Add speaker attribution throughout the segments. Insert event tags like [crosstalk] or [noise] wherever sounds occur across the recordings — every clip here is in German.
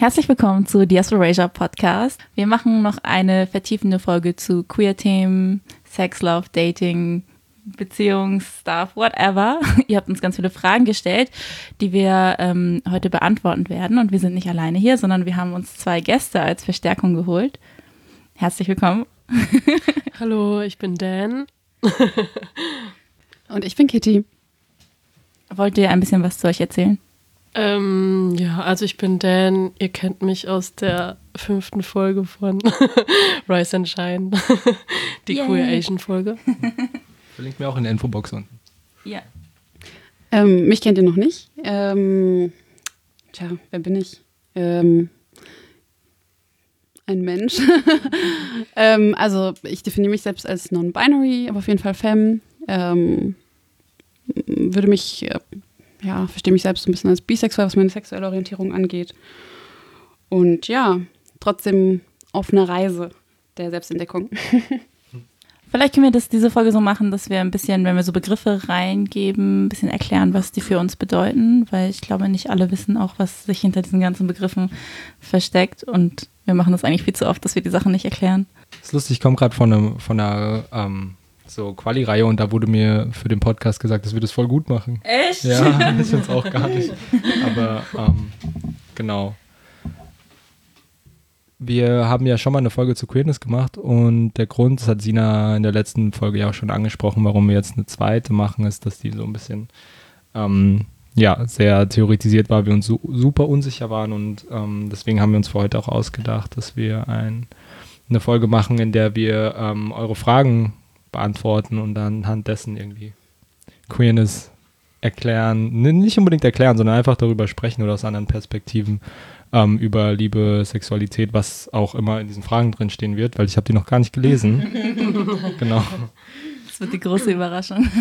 Speaker 1: Herzlich willkommen zu Diasporasia Podcast. Wir machen noch eine vertiefende Folge zu Queer-Themen, Sex, Love, Dating, Beziehungsstuff, whatever. [laughs] Ihr habt uns ganz viele Fragen gestellt, die wir ähm, heute beantworten werden. Und wir sind nicht alleine hier, sondern wir haben uns zwei Gäste als Verstärkung geholt. Herzlich willkommen. [laughs]
Speaker 2: Hallo, ich bin Dan.
Speaker 3: Und ich bin Kitty.
Speaker 1: Wollt ihr ein bisschen was zu euch erzählen?
Speaker 2: Ähm, ja, also ich bin Dan. Ihr kennt mich aus der fünften Folge von [laughs] Rise and Shine, [laughs] die Yay. Queer Asian Folge. [laughs]
Speaker 4: Verlinkt mir auch in der Infobox unten.
Speaker 1: Ja.
Speaker 3: Ähm, mich kennt ihr noch nicht. Ähm, tja, wer bin ich? Ähm, ein Mensch. ähm, also ich definiere mich selbst als non-binary, aber auf jeden Fall femme. Ähm, würde mich äh, ja, verstehe mich selbst so ein bisschen als bisexuell, was meine sexuelle Orientierung angeht. Und ja, trotzdem auf einer Reise der Selbstentdeckung. [laughs]
Speaker 1: Vielleicht können wir das diese Folge so machen, dass wir ein bisschen, wenn wir so Begriffe reingeben, ein bisschen erklären, was die für uns bedeuten, weil ich glaube, nicht alle wissen auch, was sich hinter diesen ganzen Begriffen versteckt und wir machen das eigentlich viel zu oft, dass wir die Sachen nicht erklären.
Speaker 4: Das ist lustig, ich komme gerade von, einem, von einer ähm, so Quali-Reihe und da wurde mir für den Podcast gesagt, dass wir das voll gut machen.
Speaker 1: Echt?
Speaker 4: Ja, [laughs] ich finde es auch gar nicht. Aber ähm, genau. Wir haben ja schon mal eine Folge zu Queerness gemacht und der Grund, das hat Sina in der letzten Folge ja auch schon angesprochen, warum wir jetzt eine zweite machen, ist, dass die so ein bisschen ähm, ja, sehr theoretisiert war, wir uns so, super unsicher waren und ähm, deswegen haben wir uns für heute auch ausgedacht, dass wir ein, eine Folge machen, in der wir ähm, eure Fragen beantworten und dann anhand dessen irgendwie Queerness erklären, nicht unbedingt erklären, sondern einfach darüber sprechen oder aus anderen Perspektiven ähm, über Liebe, Sexualität, was auch immer in diesen Fragen drin stehen wird, weil ich habe die noch gar nicht gelesen. [laughs] genau.
Speaker 1: Das wird die große Überraschung. [laughs]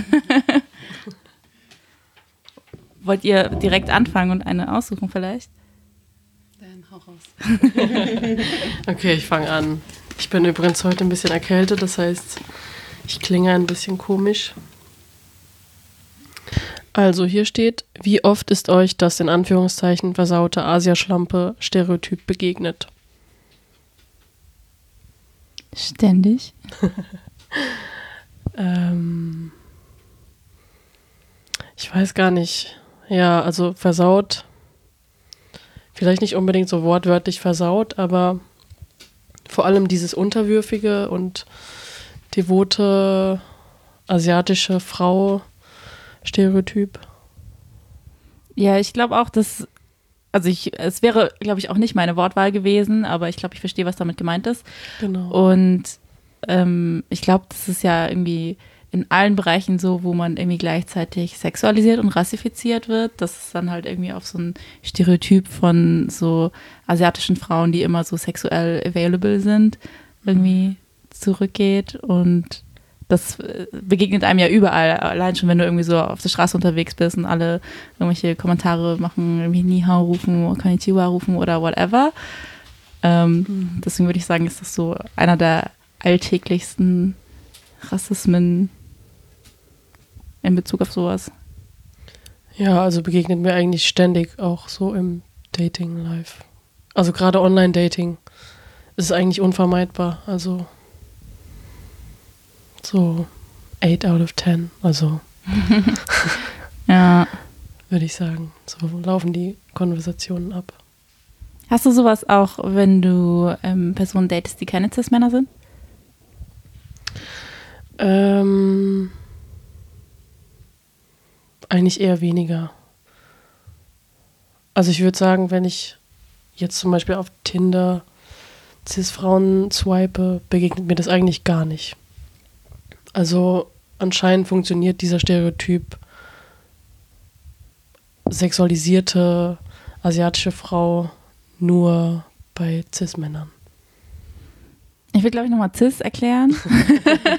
Speaker 1: Wollt ihr direkt anfangen und eine aussuchen vielleicht?
Speaker 3: Dann hau raus. [laughs]
Speaker 2: okay, ich fange an. Ich bin übrigens heute ein bisschen erkältet, das heißt, ich klinge ein bisschen komisch. Also hier steht, wie oft ist euch das in Anführungszeichen versaute Asiaschlampe-Stereotyp begegnet?
Speaker 1: Ständig. [laughs]
Speaker 2: ähm, ich weiß gar nicht. Ja, also versaut. Vielleicht nicht unbedingt so wortwörtlich versaut, aber vor allem dieses Unterwürfige und devote asiatische Frau Stereotyp.
Speaker 1: Ja, ich glaube auch, dass also ich, es wäre, glaube ich, auch nicht meine Wortwahl gewesen, aber ich glaube, ich verstehe, was damit gemeint ist.
Speaker 2: Genau.
Speaker 1: Und ähm, ich glaube, das ist ja irgendwie in allen Bereichen so, wo man irgendwie gleichzeitig sexualisiert und rassifiziert wird, dass es dann halt irgendwie auf so ein Stereotyp von so asiatischen Frauen, die immer so sexuell available sind, irgendwie zurückgeht und das äh, begegnet einem ja überall, allein schon, wenn du irgendwie so auf der Straße unterwegs bist und alle irgendwelche Kommentare machen, irgendwie Nihao rufen, Konnichiwa rufen oder whatever. Ähm, mhm. Deswegen würde ich sagen, ist das so einer der alltäglichsten Rassismen in Bezug auf sowas.
Speaker 2: Ja, also begegnet mir eigentlich ständig auch so im Dating-Life. Also gerade Online-Dating ist eigentlich unvermeidbar. Also so 8 out of 10. Also. [laughs]
Speaker 1: ja.
Speaker 2: Würde ich sagen. So laufen die Konversationen ab.
Speaker 1: Hast du sowas auch, wenn du ähm, Personen datest, die keine Cis-Männer sind?
Speaker 2: Ähm, eigentlich eher weniger. Also ich würde sagen, wenn ich jetzt zum Beispiel auf Tinder Cis-Frauen swipe, begegnet mir das eigentlich gar nicht. Also anscheinend funktioniert dieser Stereotyp sexualisierte asiatische Frau nur bei Cis-Männern.
Speaker 1: Ich will, glaube ich, nochmal Cis erklären.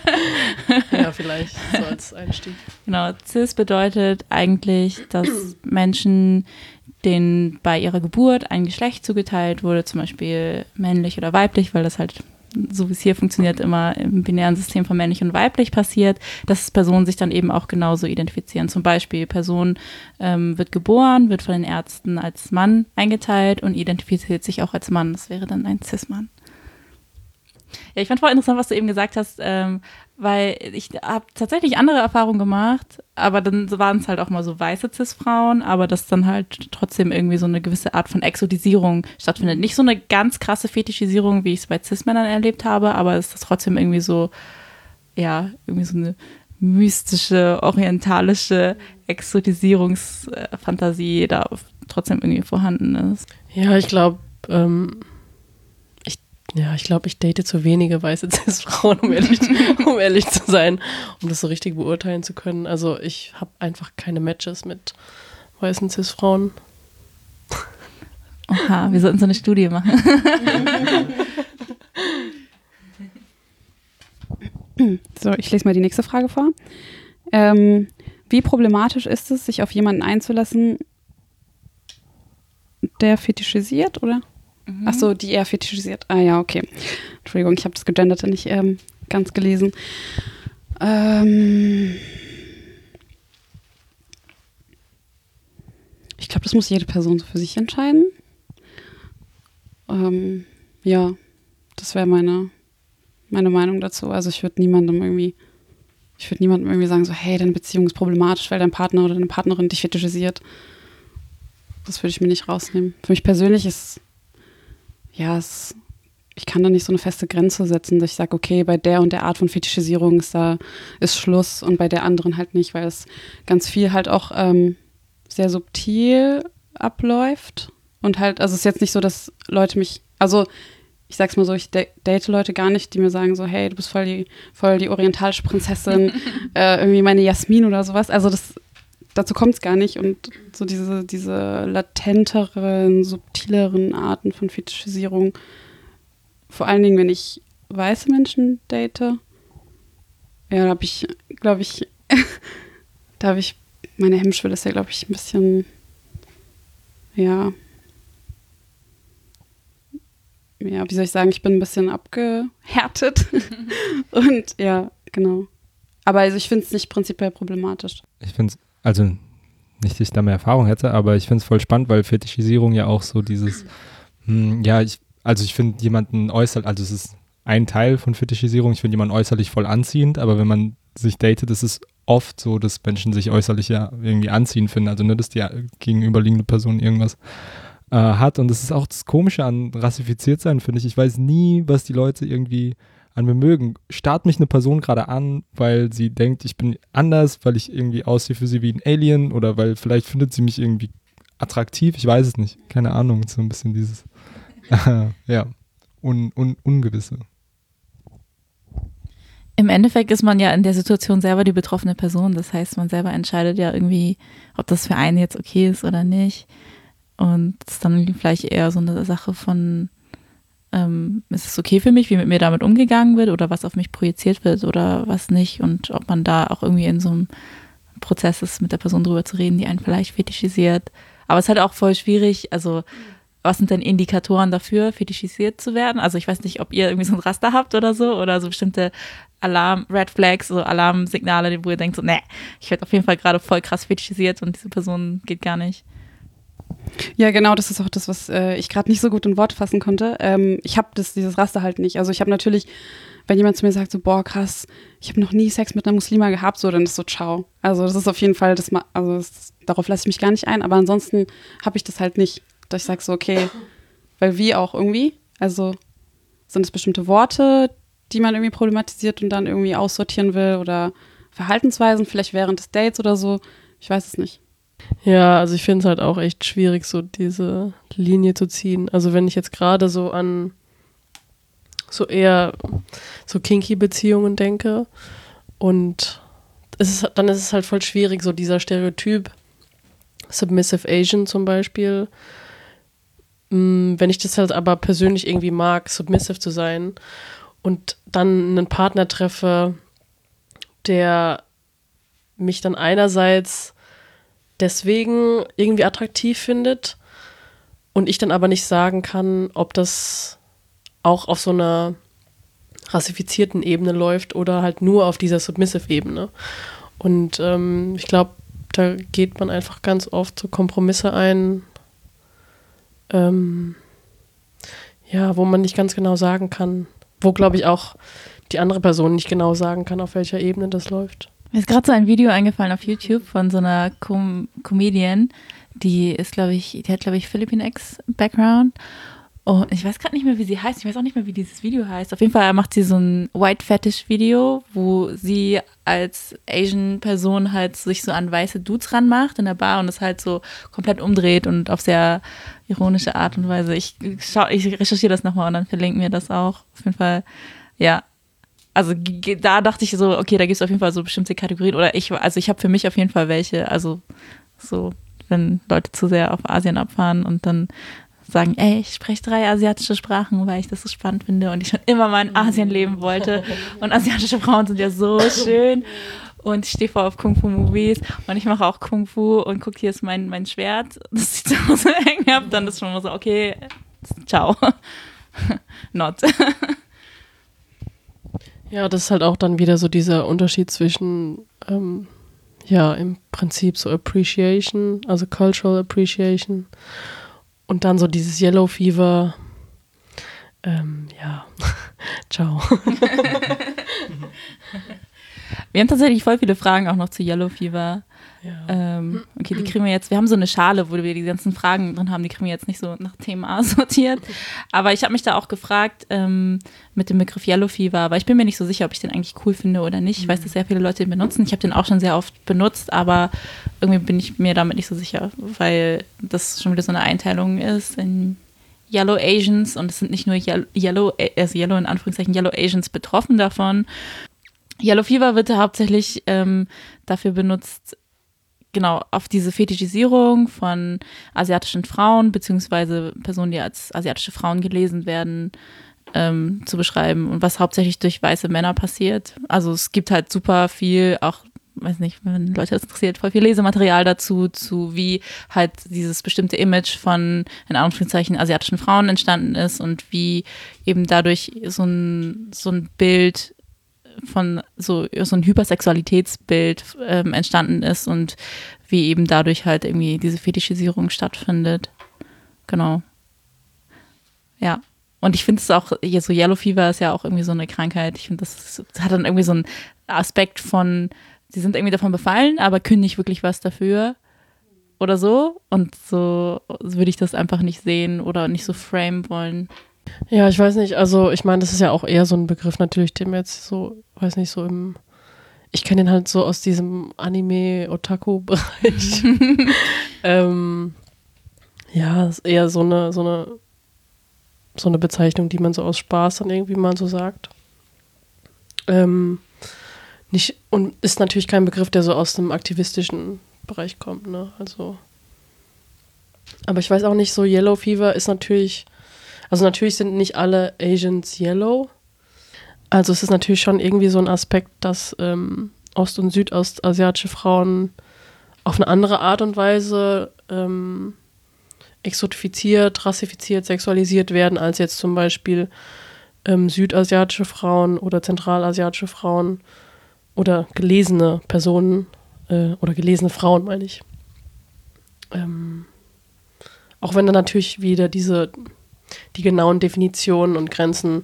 Speaker 1: [laughs]
Speaker 2: ja, vielleicht [laughs] so als Einstieg.
Speaker 1: Genau, Cis bedeutet eigentlich, dass [clears throat] Menschen, denen bei ihrer Geburt ein Geschlecht zugeteilt wurde, zum Beispiel männlich oder weiblich, weil das halt so wie es hier funktioniert, immer im binären System von männlich und weiblich passiert, dass Personen sich dann eben auch genauso identifizieren. Zum Beispiel, Person ähm, wird geboren, wird von den Ärzten als Mann eingeteilt und identifiziert sich auch als Mann. Das wäre dann ein Cis-Mann. Ja, ich fand voll interessant, was du eben gesagt hast, ähm, weil ich habe tatsächlich andere Erfahrungen gemacht, aber dann waren es halt auch mal so weiße Cis-Frauen, aber dass dann halt trotzdem irgendwie so eine gewisse Art von Exotisierung stattfindet. Nicht so eine ganz krasse Fetischisierung, wie ich es bei Cis-Männern erlebt habe, aber es ist trotzdem irgendwie so, ja, irgendwie so eine mystische, orientalische Exotisierungsfantasie da trotzdem irgendwie vorhanden ist.
Speaker 2: Ja, ich glaube, ähm, ja, ich glaube, ich date zu wenige weiße [laughs] Cis-Frauen, um ehrlich, [laughs] um ehrlich zu sein, um das so richtig beurteilen zu können. Also ich habe einfach keine Matches mit weißen Cis-Frauen.
Speaker 1: Oha, wir sollten so eine Studie machen. [laughs]
Speaker 3: so, ich lese mal die nächste Frage vor. Ähm, wie problematisch ist es, sich auf jemanden einzulassen, der fetischisiert, oder? Mhm. Ach so, die er fetischisiert. Ah ja, okay. Entschuldigung, ich habe das Gegenderte nicht ähm, ganz gelesen. Ähm ich glaube, das muss jede Person so für sich entscheiden. Ähm, ja, das wäre meine, meine Meinung dazu. Also ich würde niemandem irgendwie, ich würde niemandem irgendwie sagen, so, hey, deine Beziehung ist problematisch, weil dein Partner oder deine Partnerin dich fetischisiert. Das würde ich mir nicht rausnehmen. Für mich persönlich ist ja, es, ich kann da nicht so eine feste Grenze setzen, dass ich sage, okay, bei der und der Art von Fetischisierung ist da ist Schluss und bei der anderen halt nicht, weil es ganz viel halt auch ähm, sehr subtil abläuft und halt, also es ist jetzt nicht so, dass Leute mich, also ich sag's mal so, ich date Leute gar nicht, die mir sagen so, hey, du bist voll die, voll die orientalische Prinzessin, [laughs] äh, irgendwie meine Jasmin oder sowas. Also das dazu kommt es gar nicht. Und so diese, diese latenteren, subtileren Arten von Fetischisierung, vor allen Dingen, wenn ich weiße Menschen date, ja, da habe ich, glaube ich, [laughs] da habe ich, meine Hemmschwelle ist ja, glaube ich, ein bisschen, ja, ja, wie soll ich sagen, ich bin ein bisschen abgehärtet. [laughs] Und ja, genau. Aber also ich finde es nicht prinzipiell problematisch.
Speaker 4: Ich finde es also nicht, dass ich da mehr Erfahrung hätte, aber ich finde es voll spannend, weil Fetischisierung ja auch so dieses, hm, ja, ich, also ich finde jemanden äußerlich, also es ist ein Teil von Fetischisierung, ich finde jemanden äußerlich voll anziehend, aber wenn man sich datet, ist es oft so, dass Menschen sich äußerlich ja irgendwie anziehen finden, also nur, dass die gegenüberliegende Person irgendwas äh, hat und das ist auch das Komische an rassifiziert sein, finde ich. Ich weiß nie, was die Leute irgendwie an mögen. Starrt mich eine Person gerade an, weil sie denkt, ich bin anders, weil ich irgendwie aussehe für sie wie ein Alien oder weil vielleicht findet sie mich irgendwie attraktiv, ich weiß es nicht. Keine Ahnung, so ein bisschen dieses, [laughs] ja, un, un, Ungewisse.
Speaker 1: Im Endeffekt ist man ja in der Situation selber die betroffene Person. Das heißt, man selber entscheidet ja irgendwie, ob das für einen jetzt okay ist oder nicht. Und es ist dann vielleicht eher so eine Sache von, ähm, ist es okay für mich, wie mit mir damit umgegangen wird oder was auf mich projiziert wird oder was nicht und ob man da auch irgendwie in so einem Prozess ist, mit der Person drüber zu reden, die einen vielleicht fetischisiert. Aber es ist halt auch voll schwierig, also was sind denn Indikatoren dafür, fetischisiert zu werden? Also ich weiß nicht, ob ihr irgendwie so ein Raster habt oder so oder so bestimmte Alarm, Red Flags, so Alarmsignale, wo ihr denkt so, nee, ich werde auf jeden Fall gerade voll krass fetischisiert und diese Person geht gar nicht.
Speaker 3: Ja, genau, das ist auch das, was äh, ich gerade nicht so gut in Wort fassen konnte. Ähm, ich habe dieses Raster halt nicht. Also ich habe natürlich, wenn jemand zu mir sagt, so, boah, krass, ich habe noch nie Sex mit einer Muslima gehabt, so, dann ist so, ciao. Also das ist auf jeden Fall, das, also das, darauf lasse ich mich gar nicht ein, aber ansonsten habe ich das halt nicht, dass ich sage so, okay, weil wie auch irgendwie, also sind es bestimmte Worte, die man irgendwie problematisiert und dann irgendwie aussortieren will oder Verhaltensweisen, vielleicht während des Dates oder so, ich weiß es nicht.
Speaker 2: Ja, also ich finde es halt auch echt schwierig, so diese Linie zu ziehen. Also wenn ich jetzt gerade so an so eher so kinky Beziehungen denke und es ist, dann ist es halt voll schwierig, so dieser Stereotyp Submissive Asian zum Beispiel. Mm, wenn ich das halt aber persönlich irgendwie mag, submissive zu sein und dann einen Partner treffe, der mich dann einerseits deswegen irgendwie attraktiv findet und ich dann aber nicht sagen kann, ob das auch auf so einer rassifizierten Ebene läuft oder halt nur auf dieser Submissive-Ebene. Und ähm, ich glaube, da geht man einfach ganz oft so Kompromisse ein, ähm, ja, wo man nicht ganz genau sagen kann, wo glaube ich auch die andere Person nicht genau sagen kann, auf welcher Ebene das läuft.
Speaker 1: Mir ist gerade so ein Video eingefallen auf YouTube von so einer Com Comedian, die ist, glaube ich, die hat, glaube ich, Philippine X-Background. Und ich weiß gerade nicht mehr, wie sie heißt. Ich weiß auch nicht mehr, wie dieses Video heißt. Auf jeden Fall macht sie so ein White Fetish-Video, wo sie als Asian-Person halt sich so an weiße Dudes ranmacht in der Bar und das halt so komplett umdreht und auf sehr ironische Art und Weise. Ich, ich recherchiere das nochmal und dann verlinken wir das auch. Auf jeden Fall, ja, also da dachte ich so, okay, da gibt es auf jeden Fall so bestimmte Kategorien. Oder ich, also ich habe für mich auf jeden Fall welche, also so, wenn Leute zu sehr auf Asien abfahren und dann sagen, ey, ich spreche drei asiatische Sprachen, weil ich das so spannend finde und ich schon immer mal in Asien leben wollte. Und asiatische Frauen sind ja so schön. Und ich stehe voll auf Kung-Fu-Movies und ich mache auch Kung-Fu und guck, hier ist mein, mein Schwert, das [laughs] ich zu Hause hängen habe, dann ist schon mal so, okay, ciao. [laughs] Not. [laughs]
Speaker 2: Ja, das ist halt auch dann wieder so dieser Unterschied zwischen, ähm, ja, im Prinzip so Appreciation, also Cultural Appreciation und dann so dieses Yellow Fever. Ähm, ja, [laughs] ciao. [laughs]
Speaker 1: Wir haben tatsächlich voll viele Fragen auch noch zu Yellow Fever. Ja. Ähm, okay, die kriegen wir jetzt. Wir haben so eine Schale, wo wir die ganzen Fragen drin haben. Die kriegen wir jetzt nicht so nach Thema [laughs] sortiert. Aber ich habe mich da auch gefragt ähm, mit dem Begriff Yellow Fever, aber ich bin mir nicht so sicher, ob ich den eigentlich cool finde oder nicht. Ich weiß, dass sehr viele Leute den benutzen. Ich habe den auch schon sehr oft benutzt, aber irgendwie bin ich mir damit nicht so sicher, weil das schon wieder so eine Einteilung ist in Yellow Asians und es sind nicht nur Yellow, also Yellow in Anführungszeichen Yellow Asians betroffen davon. Yellow Fever wird hauptsächlich ähm, dafür benutzt, genau, auf diese Fetischisierung von asiatischen Frauen, beziehungsweise Personen, die als asiatische Frauen gelesen werden, ähm, zu beschreiben und was hauptsächlich durch weiße Männer passiert. Also es gibt halt super viel, auch, weiß nicht, wenn Leute das interessiert, voll viel Lesematerial dazu, zu wie halt dieses bestimmte Image von, in Anführungszeichen, asiatischen Frauen entstanden ist und wie eben dadurch so ein, so ein Bild von so, so ein Hypersexualitätsbild ähm, entstanden ist und wie eben dadurch halt irgendwie diese Fetischisierung stattfindet. Genau. Ja. Und ich finde es auch, hier so Yellow Fever ist ja auch irgendwie so eine Krankheit. Ich finde, das, das hat dann irgendwie so einen Aspekt von, sie sind irgendwie davon befallen, aber können nicht wirklich was dafür oder so. Und so würde ich das einfach nicht sehen oder nicht so frame wollen.
Speaker 2: Ja, ich weiß nicht, also ich meine, das ist ja auch eher so ein Begriff natürlich, dem jetzt so, weiß nicht, so im, ich kenne den halt so aus diesem Anime-Otaku-Bereich. [laughs] ähm, ja, ist eher so eine, so eine, so eine Bezeichnung, die man so aus Spaß dann irgendwie mal so sagt. Ähm, nicht, und ist natürlich kein Begriff, der so aus dem aktivistischen Bereich kommt, ne? Also. Aber ich weiß auch nicht, so Yellow Fever ist natürlich also natürlich sind nicht alle Asians yellow. Also es ist natürlich schon irgendwie so ein Aspekt, dass ähm, ost- und südostasiatische Frauen auf eine andere Art und Weise ähm, exotifiziert, rassifiziert, sexualisiert werden, als jetzt zum Beispiel ähm, südasiatische Frauen oder zentralasiatische Frauen oder gelesene Personen äh, oder gelesene Frauen, meine ich. Ähm, auch wenn dann natürlich wieder diese die genauen Definitionen und Grenzen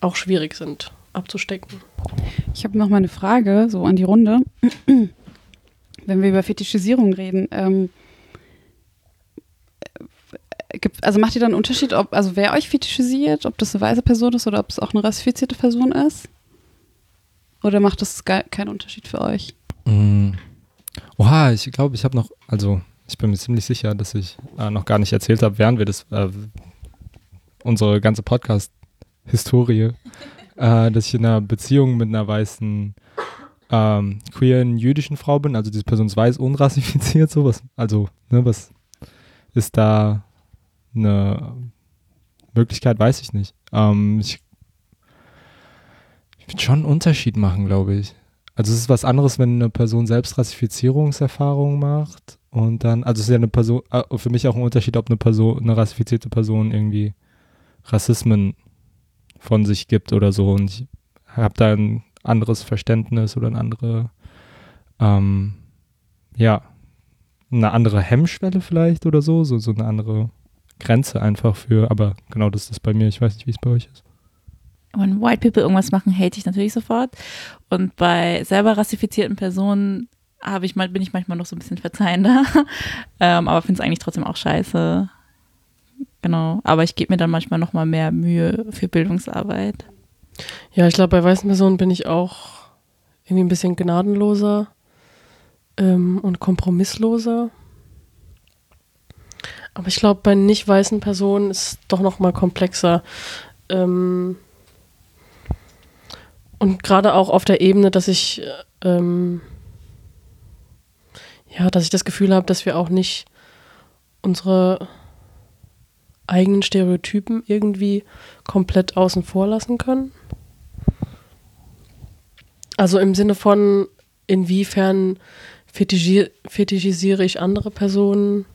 Speaker 2: auch schwierig sind abzustecken.
Speaker 3: Ich habe noch mal eine Frage so an die Runde. [clears throat] Wenn wir über Fetischisierung reden, ähm, gibt, also macht ihr dann einen Unterschied, ob, also wer euch fetischisiert, ob das eine weiße Person ist oder ob es auch eine rassifizierte Person ist? Oder macht das keinen Unterschied für euch?
Speaker 4: Mm. Oha, ich glaube, ich habe noch, also ich bin mir ziemlich sicher, dass ich äh, noch gar nicht erzählt habe, während wir das, äh, unsere ganze Podcast-Historie, äh, dass ich in einer Beziehung mit einer weißen ähm, queeren jüdischen Frau bin, also diese Person ist weiß unrassifiziert, sowas. Also, ne, was ist da eine Möglichkeit, weiß ich nicht. Ähm, ich ich würde schon einen Unterschied machen, glaube ich. Also es ist was anderes, wenn eine Person selbst Rassifizierungserfahrungen macht und dann, also es ist ja eine Person, äh, für mich auch ein Unterschied, ob eine Person, eine rassifizierte Person irgendwie Rassismen von sich gibt oder so. Und ich habe da ein anderes Verständnis oder eine andere, ähm, ja, eine andere Hemmschwelle vielleicht oder so, so, so eine andere Grenze einfach für, aber genau das ist das bei mir. Ich weiß nicht, wie es bei euch ist.
Speaker 1: Wenn White People irgendwas machen, hate ich natürlich sofort. Und bei selber rassifizierten Personen habe ich mal, bin ich manchmal noch so ein bisschen verzeihender. [laughs] ähm, aber finde es eigentlich trotzdem auch scheiße. Genau. Aber ich gebe mir dann manchmal noch mal mehr Mühe für Bildungsarbeit.
Speaker 2: Ja, ich glaube, bei weißen Personen bin ich auch irgendwie ein bisschen gnadenloser ähm, und kompromissloser. Aber ich glaube, bei nicht weißen Personen ist es doch noch mal komplexer. Ähm, und gerade auch auf der Ebene, dass ich ähm, ja, dass ich das Gefühl habe, dass wir auch nicht unsere eigenen Stereotypen irgendwie komplett außen vor lassen können. Also im Sinne von, inwiefern fetischi fetischisiere ich andere Personen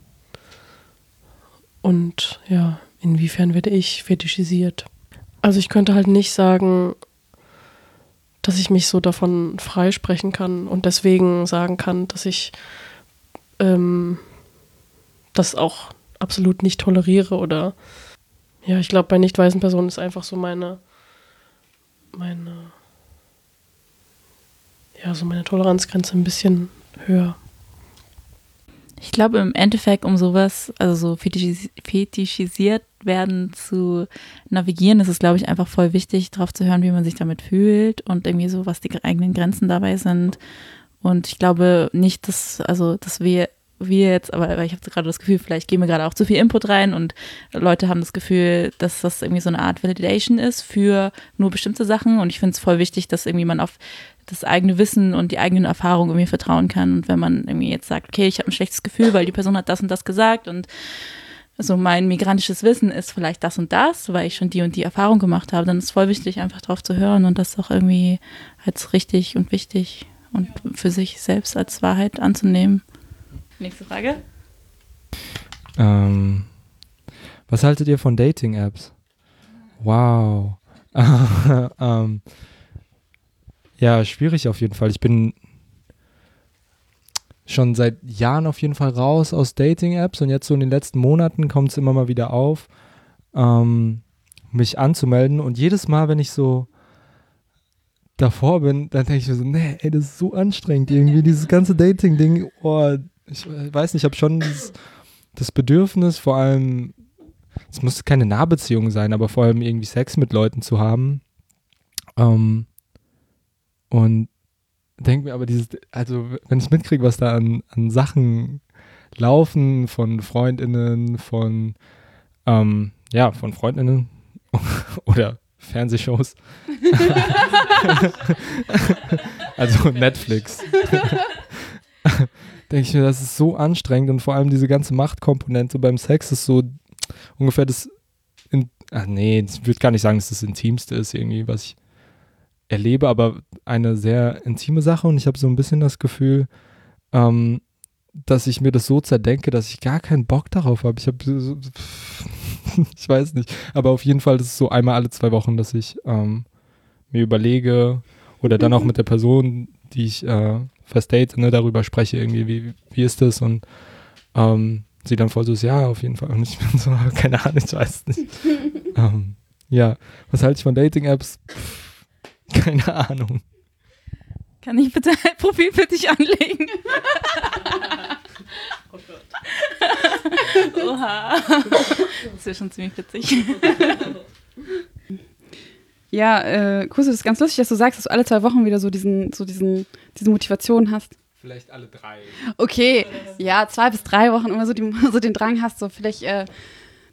Speaker 2: und ja, inwiefern werde ich fetischisiert. Also ich könnte halt nicht sagen, dass ich mich so davon freisprechen kann und deswegen sagen kann, dass ich ähm, das auch absolut nicht toleriere oder ja, ich glaube, bei nicht weißen Personen ist einfach so meine, meine, ja, so meine Toleranzgrenze ein bisschen höher.
Speaker 1: Ich glaube im Endeffekt, um sowas, also so fetischis fetischisiert werden zu navigieren, ist es, glaube ich, einfach voll wichtig, darauf zu hören, wie man sich damit fühlt und irgendwie so, was die eigenen Grenzen dabei sind. Und ich glaube nicht, dass, also, dass wir wir jetzt, aber ich habe gerade das Gefühl, vielleicht gehen wir gerade auch zu viel Input rein und Leute haben das Gefühl, dass das irgendwie so eine Art Validation ist für nur bestimmte Sachen. Und ich finde es voll wichtig, dass irgendwie man auf das eigene Wissen und die eigenen Erfahrungen irgendwie vertrauen kann. Und wenn man irgendwie jetzt sagt, okay, ich habe ein schlechtes Gefühl, weil die Person hat das und das gesagt und also mein migrantisches Wissen ist vielleicht das und das, weil ich schon die und die Erfahrung gemacht habe, dann ist es voll wichtig, einfach drauf zu hören und das auch irgendwie als richtig und wichtig und für sich selbst als Wahrheit anzunehmen. Nächste Frage.
Speaker 4: Ähm, was haltet ihr von Dating-Apps? Wow. [laughs] ähm, ja, schwierig auf jeden Fall. Ich bin schon seit Jahren auf jeden Fall raus aus Dating-Apps und jetzt so in den letzten Monaten kommt es immer mal wieder auf, ähm, mich anzumelden. Und jedes Mal, wenn ich so davor bin, dann denke ich mir so, nee, ey, das ist so anstrengend irgendwie, dieses ganze Dating-Ding, oh, ich weiß nicht, ich habe schon dieses, das Bedürfnis, vor allem, es muss keine Nahbeziehung sein, aber vor allem irgendwie Sex mit Leuten zu haben. Ähm, und denke mir aber dieses, also wenn ich mitkriege, was da an, an Sachen laufen von FreundInnen, von ähm, ja, von FreundInnen [laughs] oder Fernsehshows. [laughs] [laughs] also Netflix. Denke ich mir, das ist so anstrengend und vor allem diese ganze Machtkomponente beim Sex ist so ungefähr das, in, ach nee, ich würde gar nicht sagen, dass das Intimste ist irgendwie, was ich erlebe, aber eine sehr intime Sache und ich habe so ein bisschen das Gefühl, ähm, dass ich mir das so zerdenke, dass ich gar keinen Bock darauf habe. Ich habe, [laughs] ich weiß nicht, aber auf jeden Fall, das ist so einmal alle zwei Wochen, dass ich ähm, mir überlege oder dann auch mit der Person, die ich äh, First Date ne, darüber spreche, irgendwie, wie, wie ist das? Und ähm, sie dann voll so, ja, auf jeden Fall. Und ich bin so, [laughs] keine Ahnung, ich weiß nicht. [laughs] ähm, ja, was halte ich von Dating-Apps? Keine Ahnung.
Speaker 1: Kann ich bitte ein Profil für dich anlegen? [laughs] oh Gott. Oha. Das wäre schon ziemlich witzig.
Speaker 3: Ja, äh, Kuss, es ist ganz lustig, dass du sagst, dass du alle zwei Wochen wieder so diesen, so diesen, diese Motivation hast.
Speaker 4: Vielleicht alle drei.
Speaker 3: Okay, ja, zwei bis drei Wochen immer so, die, [laughs] so den Drang hast, so vielleicht äh,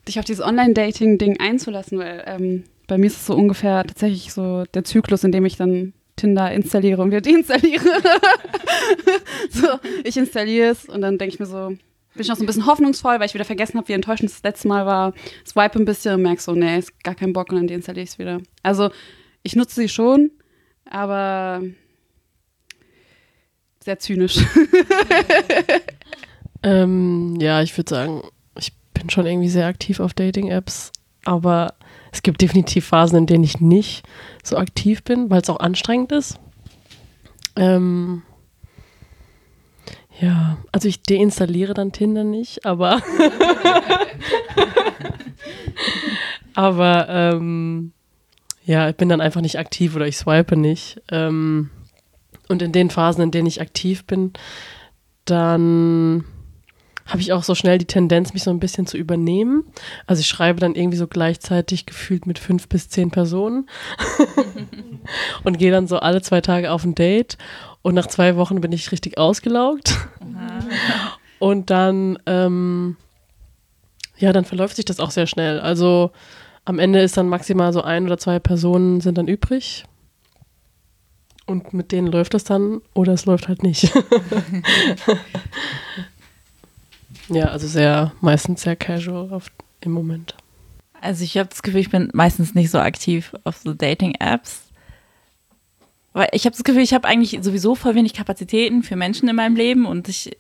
Speaker 3: dich auf dieses Online-Dating-Ding einzulassen, weil ähm, bei mir ist es so ungefähr tatsächlich so der Zyklus, in dem ich dann Tinder installiere und wieder deinstalliere. [laughs] so, ich installiere es und dann denke ich mir so, bin ich noch so ein bisschen hoffnungsvoll, weil ich wieder vergessen habe, wie enttäuschend das letzte Mal war. Swipe ein bisschen und merke so, nee, ist gar kein Bock und dann deinstalliere ich es wieder. Also ich nutze sie schon, aber sehr zynisch. [laughs]
Speaker 2: ähm, ja, ich würde sagen, ich bin schon irgendwie sehr aktiv auf Dating-Apps. aber es gibt definitiv Phasen, in denen ich nicht so aktiv bin, weil es auch anstrengend ist. Ähm, ja, also ich deinstalliere dann Tinder nicht, aber [laughs] aber ähm, ja, ich bin dann einfach nicht aktiv oder ich swipe nicht. Ähm, und in den Phasen, in denen ich aktiv bin, dann habe ich auch so schnell die Tendenz, mich so ein bisschen zu übernehmen. Also ich schreibe dann irgendwie so gleichzeitig gefühlt mit fünf bis zehn Personen [laughs] und gehe dann so alle zwei Tage auf ein Date. Und nach zwei Wochen bin ich richtig ausgelaugt. und dann, ähm, ja, dann verläuft sich das auch sehr schnell. Also am Ende ist dann maximal so ein oder zwei Personen sind dann übrig. Und mit denen läuft es dann oder es läuft halt nicht. [laughs] ja, also sehr, meistens sehr casual auf, im Moment.
Speaker 1: Also ich habe das Gefühl, ich bin meistens nicht so aktiv auf so Dating-Apps. Weil ich habe das Gefühl, ich habe eigentlich sowieso voll wenig Kapazitäten für Menschen in meinem Leben und ich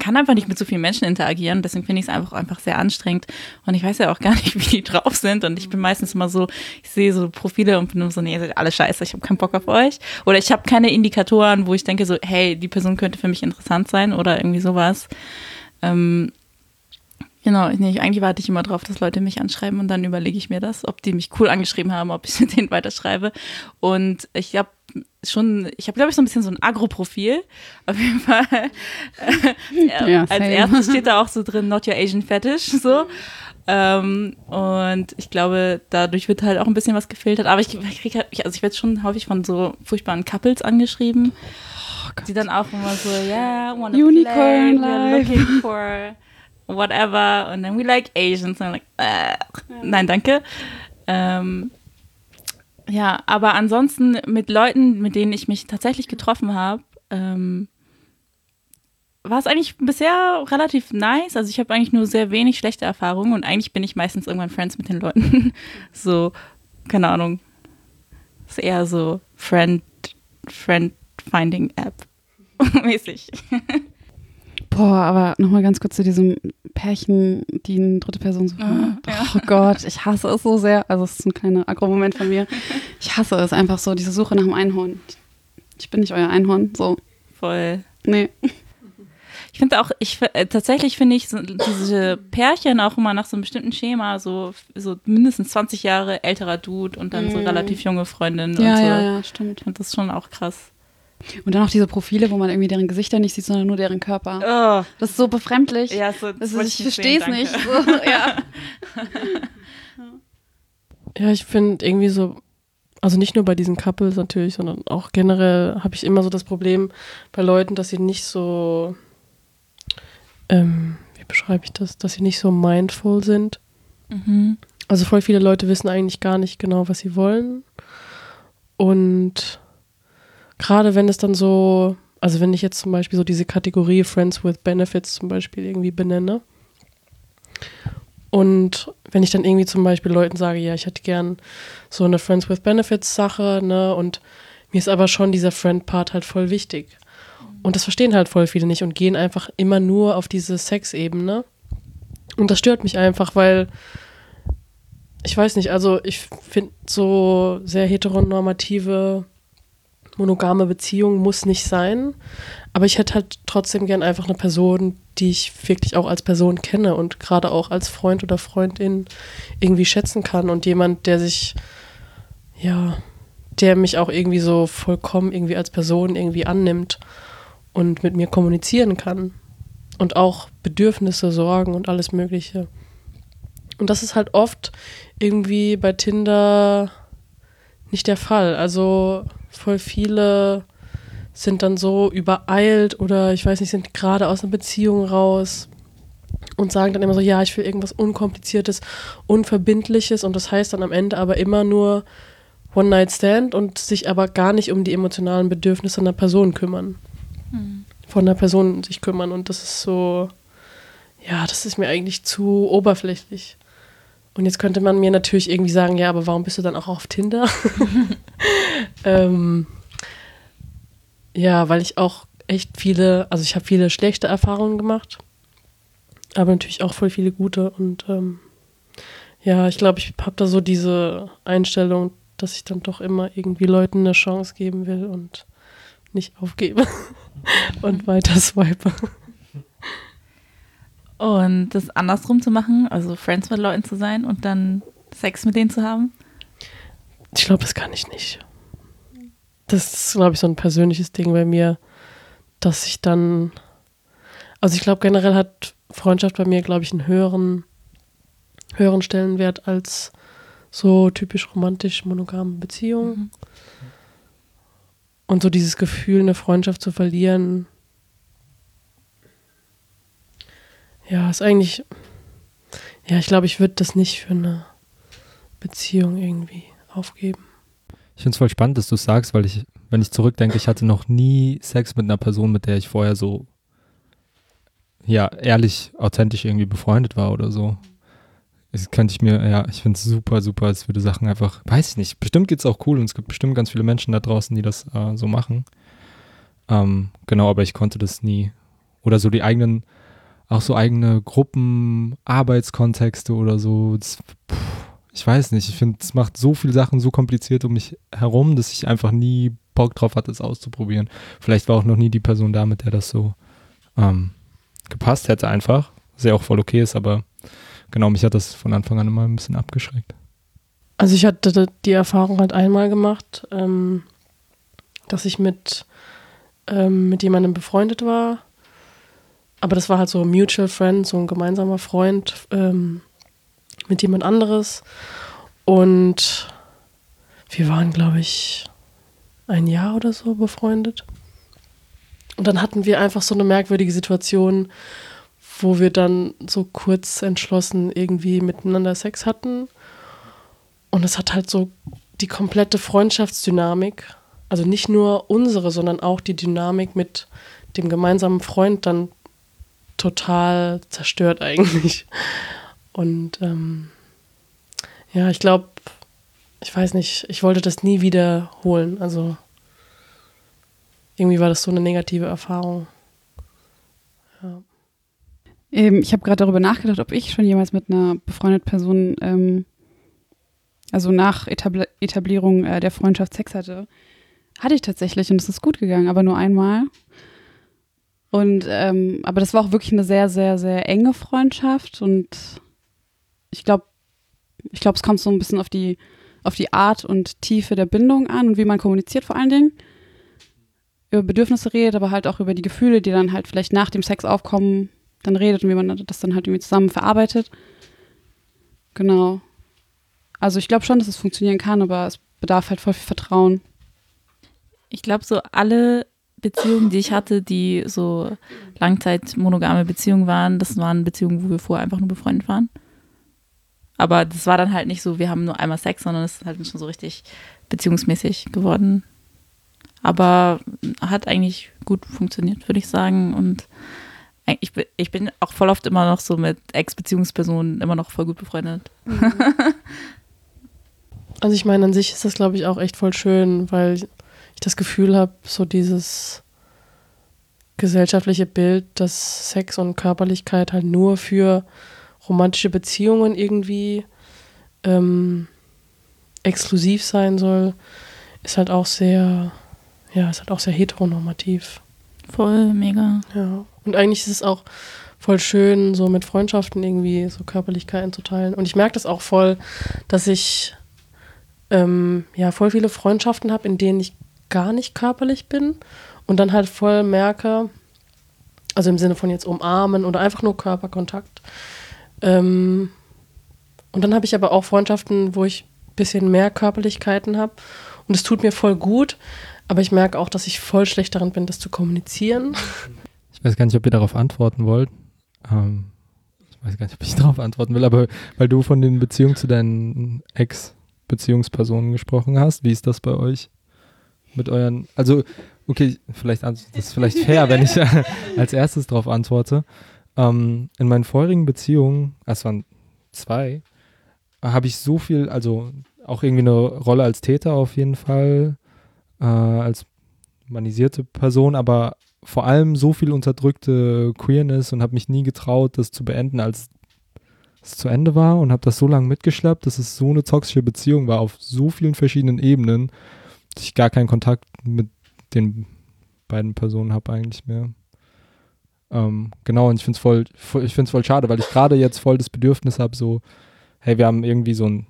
Speaker 1: kann einfach nicht mit so vielen Menschen interagieren. Deswegen finde ich es einfach, einfach sehr anstrengend. Und ich weiß ja auch gar nicht, [laughs] wie die drauf sind. Und ich bin meistens immer so, ich sehe so Profile und bin so, nee, ihr seid alle scheiße, ich habe keinen Bock auf euch. Oder ich habe keine Indikatoren, wo ich denke so, hey, die Person könnte für mich interessant sein oder irgendwie sowas. Ähm, Genau, nee, eigentlich warte ich immer drauf, dass Leute mich anschreiben und dann überlege ich mir das, ob die mich cool angeschrieben haben, ob ich [laughs] mit denen weiterschreibe. Und ich habe schon, ich habe glaube ich so ein bisschen so ein Agro-Profil. Auf jeden Fall. [laughs] Ja, als erstes steht da auch so drin, not your Asian fetish, so. Ähm, und ich glaube, dadurch wird halt auch ein bisschen was gefiltert. Aber ich kriege halt, also ich werde schon häufig von so furchtbaren Couples angeschrieben, oh die dann auch immer so, yeah, wanna Unicorn play, we're looking for whatever. Und dann we like Asians. Und like, äh, nein, danke. Ähm, ja, aber ansonsten mit Leuten, mit denen ich mich tatsächlich getroffen habe, ähm, war es eigentlich bisher relativ nice. Also ich habe eigentlich nur sehr wenig schlechte Erfahrungen und eigentlich bin ich meistens irgendwann Friends mit den Leuten. [laughs] so, keine Ahnung. Ist eher so Friend, Friend Finding App [laughs] mäßig. [laughs]
Speaker 3: Boah, aber nochmal ganz kurz zu diesem Pärchen, die eine dritte Person suchen. Ah, ja. Oh [laughs] Gott, ich hasse es so sehr. Also es ist ein kleiner Agro-Moment von mir. [laughs] Ich hasse es einfach so, diese Suche nach dem Einhorn. Ich bin nicht euer Einhorn, so.
Speaker 1: Voll.
Speaker 3: Nee.
Speaker 1: Ich finde auch, ich äh, tatsächlich finde ich so, diese Pärchen auch immer nach so einem bestimmten Schema, so, so mindestens 20 Jahre älterer Dude und dann mm. so relativ junge Freundin
Speaker 3: ja,
Speaker 1: und so.
Speaker 3: Ja, ja, stimmt.
Speaker 1: Ich finde das schon auch krass.
Speaker 3: Und dann auch diese Profile, wo man irgendwie deren Gesichter nicht sieht, sondern nur deren Körper. Oh. Das ist so befremdlich.
Speaker 1: Ja, so,
Speaker 3: das ist, ich verstehe es nicht. So, ja. [laughs]
Speaker 2: ja, ich finde irgendwie so, also nicht nur bei diesen Couples natürlich, sondern auch generell habe ich immer so das Problem bei Leuten, dass sie nicht so, ähm, wie beschreibe ich das, dass sie nicht so mindful sind. Mhm. Also voll viele Leute wissen eigentlich gar nicht genau, was sie wollen. Und gerade wenn es dann so, also wenn ich jetzt zum Beispiel so diese Kategorie Friends with Benefits zum Beispiel irgendwie benenne und wenn ich dann irgendwie zum Beispiel Leuten sage, ja, ich hätte gern so eine Friends with Benefits Sache, ne, und mir ist aber schon dieser Friend-Part halt voll wichtig. Und das verstehen halt voll viele nicht und gehen einfach immer nur auf diese Sexebene. Und das stört mich einfach, weil ich weiß nicht, also ich finde so sehr heteronormative monogame Beziehung muss nicht sein. Aber ich hätte halt trotzdem gern einfach eine Person, die ich wirklich auch als Person kenne und gerade auch als Freund oder Freundin irgendwie schätzen kann und jemand, der sich, ja, der mich auch irgendwie so vollkommen irgendwie als Person irgendwie annimmt und mit mir kommunizieren kann und auch Bedürfnisse, Sorgen und alles Mögliche. Und das ist halt oft irgendwie bei Tinder nicht der Fall. Also voll viele sind dann so übereilt oder ich weiß nicht, sind gerade aus einer Beziehung raus und sagen dann immer so, ja, ich will irgendwas Unkompliziertes, Unverbindliches und das heißt dann am Ende aber immer nur One-Night-Stand und sich aber gar nicht um die emotionalen Bedürfnisse einer Person kümmern. Mhm. Von einer Person sich kümmern und das ist so, ja, das ist mir eigentlich zu oberflächlich. Und jetzt könnte man mir natürlich irgendwie sagen, ja, aber warum bist du dann auch auf Tinder? [laughs] ähm, ja, weil ich auch echt viele, also ich habe viele schlechte Erfahrungen gemacht, aber natürlich auch voll viele gute. Und ähm, ja, ich glaube, ich habe da so diese Einstellung, dass ich dann doch immer irgendwie Leuten eine Chance geben will und nicht aufgebe [laughs] und weiter swipe.
Speaker 1: Und das andersrum zu machen, also Friends mit Leuten zu sein und dann Sex mit denen zu haben?
Speaker 2: Ich glaube, das kann ich nicht. Das ist, glaube ich, so ein persönliches Ding bei mir, dass ich dann. Also ich glaube, generell hat Freundschaft bei mir, glaube ich, einen höheren, höheren Stellenwert als so typisch romantisch monogame Beziehungen. Mhm. Und so dieses Gefühl, eine Freundschaft zu verlieren, Ja, ist eigentlich. Ja, ich glaube, ich würde das nicht für eine Beziehung irgendwie aufgeben.
Speaker 4: Ich finde es voll spannend, dass du sagst, weil ich, wenn ich zurückdenke, ich hatte noch nie Sex mit einer Person, mit der ich vorher so, ja, ehrlich, authentisch irgendwie befreundet war oder so. Das könnte ich mir, ja, ich finde es super, super, als würde Sachen einfach, weiß ich nicht, bestimmt geht es auch cool und es gibt bestimmt ganz viele Menschen da draußen, die das äh, so machen. Ähm, genau, aber ich konnte das nie. Oder so die eigenen auch so eigene Gruppen, Arbeitskontexte oder so. Das, pff, ich weiß nicht, ich finde, es macht so viele Sachen so kompliziert um mich herum, dass ich einfach nie Bock drauf hatte, es auszuprobieren. Vielleicht war auch noch nie die Person da, mit der das so ähm, gepasst hätte einfach. Was ja auch voll okay ist, aber genau, mich hat das von Anfang an immer ein bisschen abgeschreckt.
Speaker 2: Also ich hatte die Erfahrung halt einmal gemacht, ähm, dass ich mit, ähm, mit jemandem befreundet war aber das war halt so ein Mutual Friend, so ein gemeinsamer Freund ähm, mit jemand anderes. Und wir waren, glaube ich, ein Jahr oder so befreundet. Und dann hatten wir einfach so eine merkwürdige Situation, wo wir dann so kurz entschlossen irgendwie miteinander Sex hatten. Und es hat halt so die komplette Freundschaftsdynamik, also nicht nur unsere, sondern auch die Dynamik mit dem gemeinsamen Freund dann total zerstört eigentlich. Und ähm, ja, ich glaube, ich weiß nicht, ich wollte das nie wiederholen. Also irgendwie war das so eine negative Erfahrung.
Speaker 3: Ja. Ähm, ich habe gerade darüber nachgedacht, ob ich schon jemals mit einer befreundeten Person, ähm, also nach Etabli Etablierung äh, der Freundschaft Sex hatte. Hatte ich tatsächlich und es ist gut gegangen, aber nur einmal. Und ähm, aber das war auch wirklich eine sehr, sehr, sehr enge Freundschaft und ich glaube, ich glaube, es kommt so ein bisschen auf die, auf die Art und Tiefe der Bindung an und wie man kommuniziert vor allen Dingen. Über Bedürfnisse redet, aber halt auch über die Gefühle, die dann halt vielleicht nach dem Sex aufkommen, dann redet und wie man das dann halt irgendwie zusammen verarbeitet. Genau. Also ich glaube schon, dass es funktionieren kann, aber es bedarf halt voll viel Vertrauen.
Speaker 1: Ich glaube, so alle Beziehungen, die ich hatte, die so langzeitmonogame Beziehungen waren, das waren Beziehungen, wo wir vorher einfach nur befreundet waren. Aber das war dann halt nicht so, wir haben nur einmal Sex, sondern es ist halt schon so richtig beziehungsmäßig geworden. Aber hat eigentlich gut funktioniert, würde ich sagen. Und ich bin, ich bin auch voll oft immer noch so mit Ex-Beziehungspersonen immer noch voll gut befreundet. [laughs]
Speaker 2: Also ich meine, an sich ist das, glaube ich, auch echt voll schön, weil ich das Gefühl habe, so dieses gesellschaftliche Bild, dass Sex und Körperlichkeit halt nur für romantische Beziehungen irgendwie ähm, exklusiv sein soll, ist halt auch sehr, ja, ist halt auch sehr heteronormativ.
Speaker 1: Voll, mega.
Speaker 2: Ja. Und eigentlich ist es auch voll schön, so mit Freundschaften irgendwie so Körperlichkeiten zu teilen. Und ich merke das auch voll, dass ich ähm, ja voll viele Freundschaften habe, in denen ich gar nicht körperlich bin und dann halt voll merke, also im Sinne von jetzt umarmen oder einfach nur Körperkontakt. Ähm, und dann habe ich aber auch Freundschaften, wo ich ein bisschen mehr Körperlichkeiten habe und es tut mir voll gut, aber ich merke auch, dass ich voll schlecht darin bin, das zu kommunizieren. [laughs]
Speaker 4: Ich weiß gar nicht, ob ihr darauf antworten wollt. Ähm, ich weiß gar nicht, ob ich [laughs] darauf antworten will, aber weil du von den Beziehungen zu deinen Ex-Beziehungspersonen gesprochen hast, wie ist das bei euch? Mit euren, also okay, vielleicht das ist vielleicht fair, wenn ich [laughs] als erstes darauf antworte. Ähm, in meinen vorherigen Beziehungen, es waren zwei, habe ich so viel, also auch irgendwie eine Rolle als Täter auf jeden Fall, äh, als manisierte Person, aber vor allem so viel unterdrückte Queerness und habe mich nie getraut, das zu beenden, als es zu Ende war und habe das so lange mitgeschleppt, dass es so eine toxische Beziehung war auf so vielen verschiedenen Ebenen, ich gar keinen Kontakt mit den beiden Personen habe eigentlich mehr. Ähm, genau, und ich finde es voll, ich find's voll schade, weil ich gerade jetzt voll das Bedürfnis habe, so, hey, wir haben irgendwie so ein,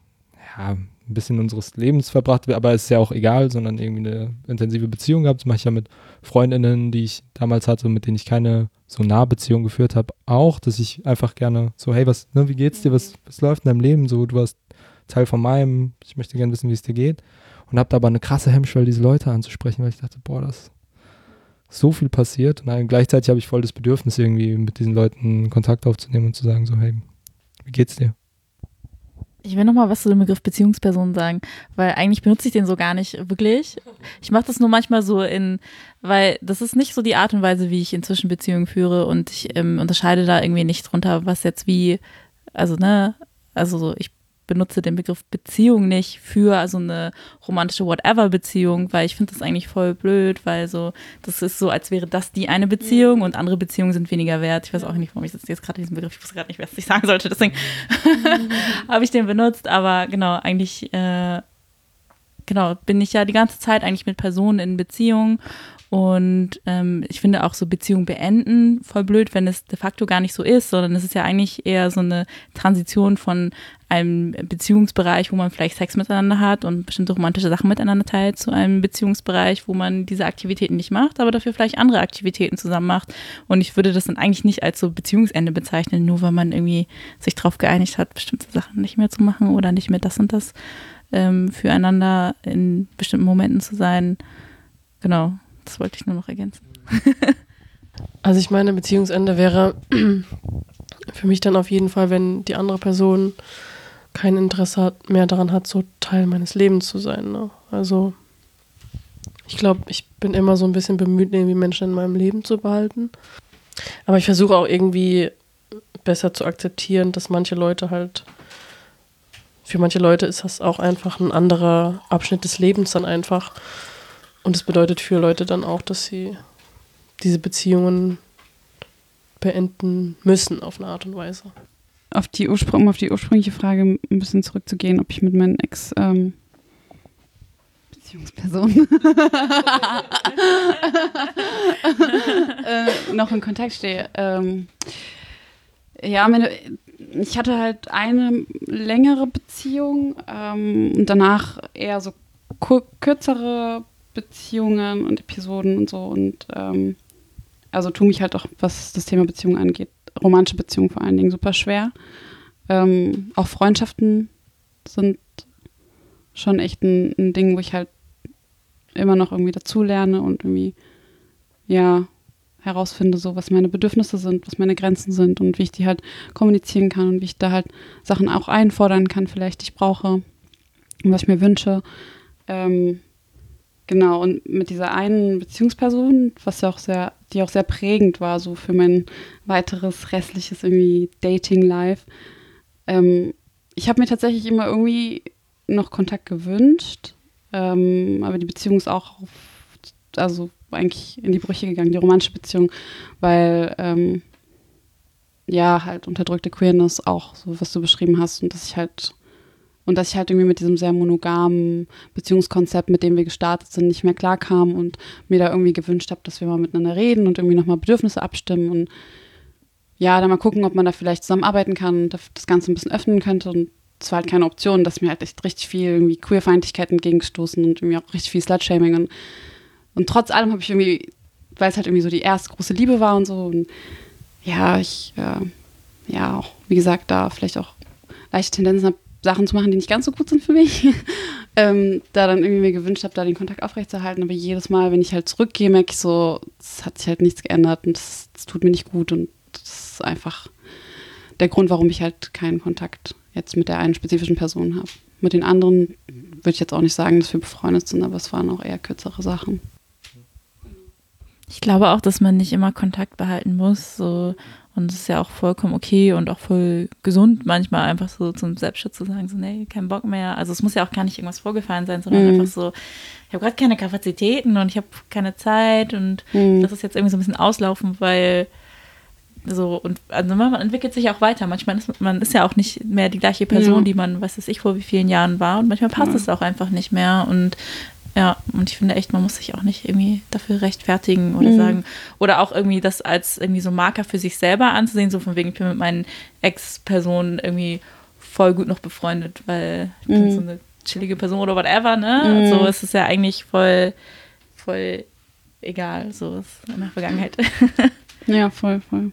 Speaker 4: ja, ein bisschen unseres Lebens verbracht, aber es ist ja auch egal, sondern irgendwie eine intensive Beziehung gehabt. Das mache ich ja mit Freundinnen, die ich damals hatte, mit denen ich keine so nahe Beziehung geführt habe, auch, dass ich einfach gerne so, hey, was, ne, wie geht's dir, was, was läuft in deinem Leben? So, du warst Teil von meinem, ich möchte gerne wissen, wie es dir geht. Und habe da aber eine krasse Hemmschwelle, diese Leute anzusprechen, weil ich dachte, boah, das ist so viel passiert. Und dann gleichzeitig habe ich voll das Bedürfnis, irgendwie mit diesen Leuten Kontakt aufzunehmen und zu sagen, so, hey, wie geht's dir?
Speaker 1: Ich will noch mal was zu dem Begriff Beziehungsperson sagen, weil eigentlich benutze ich den so gar nicht wirklich. Ich mache das nur manchmal so in, weil das ist nicht so die Art und Weise, wie ich inzwischen Beziehungen führe und ich ähm, unterscheide da irgendwie nicht drunter, was jetzt wie, also ne, also so, ich benutze den Begriff Beziehung nicht für also eine romantische Whatever-Beziehung, weil ich finde das eigentlich voll blöd, weil so, das ist so, als wäre das die eine Beziehung und andere Beziehungen sind weniger wert. Ich weiß auch nicht, warum ich jetzt gerade diesen Begriff, ich wusste gerade nicht, was ich sagen sollte, deswegen [laughs] [laughs] habe ich den benutzt, aber genau, eigentlich, äh, genau, bin ich ja die ganze Zeit eigentlich mit Personen in Beziehung und ähm, ich finde auch so Beziehungen beenden voll blöd, wenn es de facto gar nicht so ist, sondern es ist ja eigentlich eher so eine Transition von einem Beziehungsbereich, wo man vielleicht Sex miteinander hat und bestimmte romantische Sachen miteinander teilt, zu einem Beziehungsbereich, wo man diese Aktivitäten nicht macht, aber dafür vielleicht andere Aktivitäten zusammen macht. Und ich würde das dann eigentlich nicht als so Beziehungsende bezeichnen, nur weil man irgendwie sich darauf geeinigt hat, bestimmte Sachen nicht mehr zu machen oder nicht mehr das und das ähm, füreinander in bestimmten Momenten zu sein. Genau. Das wollte ich nur noch ergänzen. [laughs]
Speaker 2: also ich meine, Beziehungsende wäre [clears throat] für mich dann auf jeden Fall, wenn die andere Person kein Interesse mehr daran hat, so Teil meines Lebens zu sein. Ne? Also ich glaube, ich bin immer so ein bisschen bemüht, irgendwie Menschen in meinem Leben zu behalten. Aber ich versuche auch irgendwie besser zu akzeptieren, dass manche Leute halt, für manche Leute ist das auch einfach ein anderer Abschnitt des Lebens dann einfach. Und das bedeutet für Leute dann auch, dass sie diese Beziehungen beenden müssen auf eine Art und Weise.
Speaker 3: Auf die Ursprung, um auf die ursprüngliche Frage ein bisschen zurückzugehen, ob ich mit meinen Ex ähm, Beziehungspersonen [laughs] äh, noch in Kontakt stehe. Ähm, ja, meine, ich hatte halt eine längere Beziehung ähm, und danach eher so kürzere Beziehungen und Episoden und so und ähm, also tue mich halt auch, was das Thema Beziehungen angeht, romantische Beziehungen vor allen Dingen super schwer. Ähm, auch Freundschaften sind schon echt ein, ein, Ding, wo ich halt immer noch irgendwie dazulerne und irgendwie, ja, herausfinde, so was meine Bedürfnisse sind, was meine Grenzen sind und wie ich die halt kommunizieren kann und wie ich da halt Sachen auch einfordern kann, vielleicht die ich brauche und was ich mir wünsche. Ähm, Genau, und mit dieser einen Beziehungsperson, was ja auch sehr, die auch sehr prägend war, so für mein weiteres restliches irgendwie Dating-Life. Ähm, ich habe mir tatsächlich immer irgendwie noch Kontakt gewünscht, ähm, aber die Beziehung ist auch, auf, also eigentlich in die Brüche gegangen, die romantische Beziehung, weil ähm, ja, halt unterdrückte Queerness auch, so was du beschrieben hast, und dass ich halt und dass ich halt irgendwie mit diesem sehr monogamen Beziehungskonzept, mit dem wir gestartet sind, nicht mehr klarkam und mir da irgendwie gewünscht habe, dass wir mal miteinander reden und irgendwie nochmal Bedürfnisse abstimmen und ja, dann mal gucken, ob man da vielleicht zusammenarbeiten kann und das Ganze ein bisschen öffnen könnte. Und es war halt keine Option, dass mir halt echt richtig viel irgendwie Queerfeindlichkeit entgegengestoßen und irgendwie auch richtig viel Slutshaming. Und, und trotz allem habe ich irgendwie, weil es halt irgendwie so die erste große Liebe war und so, und ja, ich, äh, ja, auch, wie gesagt, da vielleicht auch leichte Tendenzen habe, Sachen zu machen, die nicht ganz so gut sind für mich. [laughs] ähm, da dann irgendwie mir gewünscht habe, da den Kontakt aufrechtzuerhalten. Aber jedes Mal, wenn ich halt zurückgehe, merke ich so, es hat sich halt nichts geändert und das, tut mir nicht gut. Und das ist einfach der Grund, warum ich halt keinen Kontakt jetzt mit der einen spezifischen Person habe. Mit den anderen würde ich jetzt auch nicht sagen, dass wir befreundet sind, aber es waren auch eher kürzere Sachen.
Speaker 1: Ich glaube auch, dass man nicht immer Kontakt behalten muss. So und es ist ja auch vollkommen okay und auch voll gesund, manchmal einfach so zum Selbstschutz zu sagen, so, nee, kein Bock mehr. Also es muss ja auch gar nicht irgendwas vorgefallen sein, sondern mhm. einfach so, ich habe gerade keine Kapazitäten und ich habe keine Zeit und mhm. das ist jetzt irgendwie so ein bisschen auslaufen, weil so, und also man entwickelt sich auch weiter. Manchmal ist man ist ja auch nicht mehr die gleiche Person,
Speaker 3: Ja.
Speaker 1: die man, was weiß ich, vor wie vielen Jahren war. Und manchmal passt
Speaker 3: Ja.
Speaker 1: es auch einfach nicht mehr. Und ja, und ich finde echt, man muss sich auch nicht irgendwie dafür rechtfertigen oder
Speaker 3: Mhm.
Speaker 1: sagen, oder auch irgendwie das als irgendwie so Marker für sich selber anzusehen, so von wegen, ich bin mit meinen Ex-Personen irgendwie voll gut noch befreundet, weil ich bin
Speaker 3: Mhm.
Speaker 1: so eine chillige Person oder whatever, ne?
Speaker 3: Mhm.
Speaker 1: So ist es ja eigentlich voll, voll egal, so ist in der Vergangenheit. [laughs]
Speaker 3: Ja, voll, voll.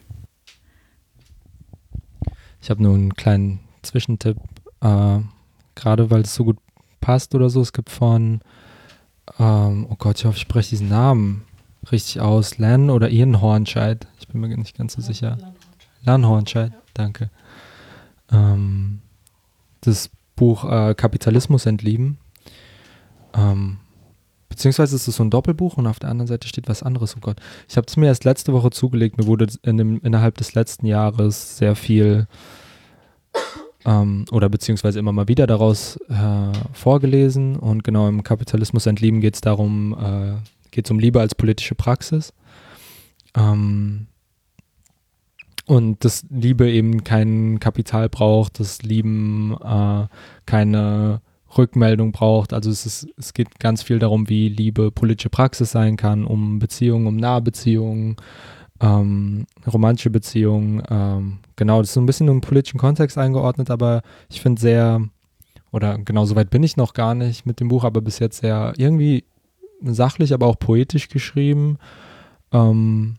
Speaker 4: Ich habe nur einen kleinen Zwischentipp, äh, gerade weil es so gut passt oder so. Es gibt von, ähm, oh Gott, ich hoffe, ich spreche diesen Namen richtig aus, Len oder Ian Hornscheid. Ich bin mir nicht ganz so sicher. Lan Hornscheid, danke. Ähm, das Buch äh, Kapitalismus entlieben. Ähm, beziehungsweise ist es so ein Doppelbuch und auf der anderen Seite steht was anderes. Oh Gott. Ich habe es mir erst letzte Woche zugelegt. Mir wurde in dem, innerhalb des letzten Jahres sehr viel ähm, oder beziehungsweise immer mal wieder daraus äh, vorgelesen. Und genau im Kapitalismus entlieben geht es darum, äh, geht es um Liebe als politische Praxis. Ähm, und dass Liebe eben kein Kapital braucht, dass Lieben äh, keine Rückmeldung braucht. Also es, ist, es geht ganz viel darum, wie Liebe politische Praxis sein kann, um Beziehungen, um Nahbeziehungen, ähm, romantische Beziehungen. Ähm, genau, das ist so ein bisschen im politischen Kontext eingeordnet, aber ich finde sehr, oder genau so weit bin ich noch gar nicht mit dem Buch, aber bis jetzt sehr irgendwie sachlich, aber auch poetisch geschrieben. Ähm,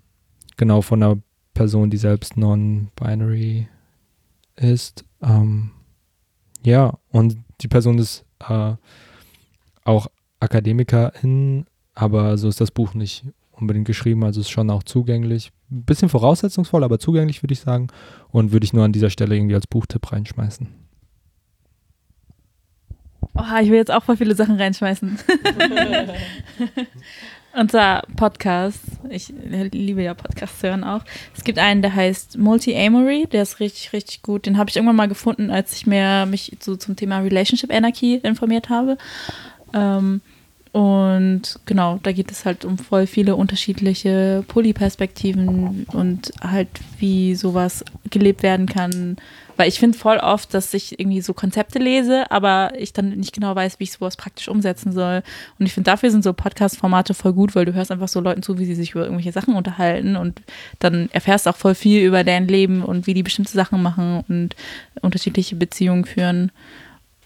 Speaker 4: genau, von einer Person, die selbst non-binary ist. Ähm, ja, und die Person ist äh, auch Akademikerin, aber so ist das Buch nicht unbedingt geschrieben, also ist schon auch zugänglich. Ein bisschen voraussetzungsvoll, aber zugänglich würde ich sagen. Und würde ich nur an dieser Stelle irgendwie als Buchtipp reinschmeißen.
Speaker 1: Oh, ich will jetzt auch voll viele Sachen reinschmeißen. [laughs] Unser Podcast, ich liebe ja Podcasts hören auch. Es gibt einen, der heißt Multi-Amory, der ist richtig, richtig gut. Den habe ich irgendwann mal gefunden, als ich mehr mich so zum Thema Relationship Anarchy informiert habe. Ähm, und genau, da geht es halt um voll viele unterschiedliche Polyperspektiven und halt, wie sowas gelebt werden kann. Weil ich finde voll oft, dass ich irgendwie so Konzepte lese, aber ich dann nicht genau weiß, wie ich sowas praktisch umsetzen soll. Und ich finde, dafür sind so Podcast-Formate voll gut, weil du hörst einfach so Leuten zu, wie sie sich über irgendwelche Sachen unterhalten und dann erfährst auch voll viel über deren Leben und wie die bestimmte Sachen machen und unterschiedliche Beziehungen führen.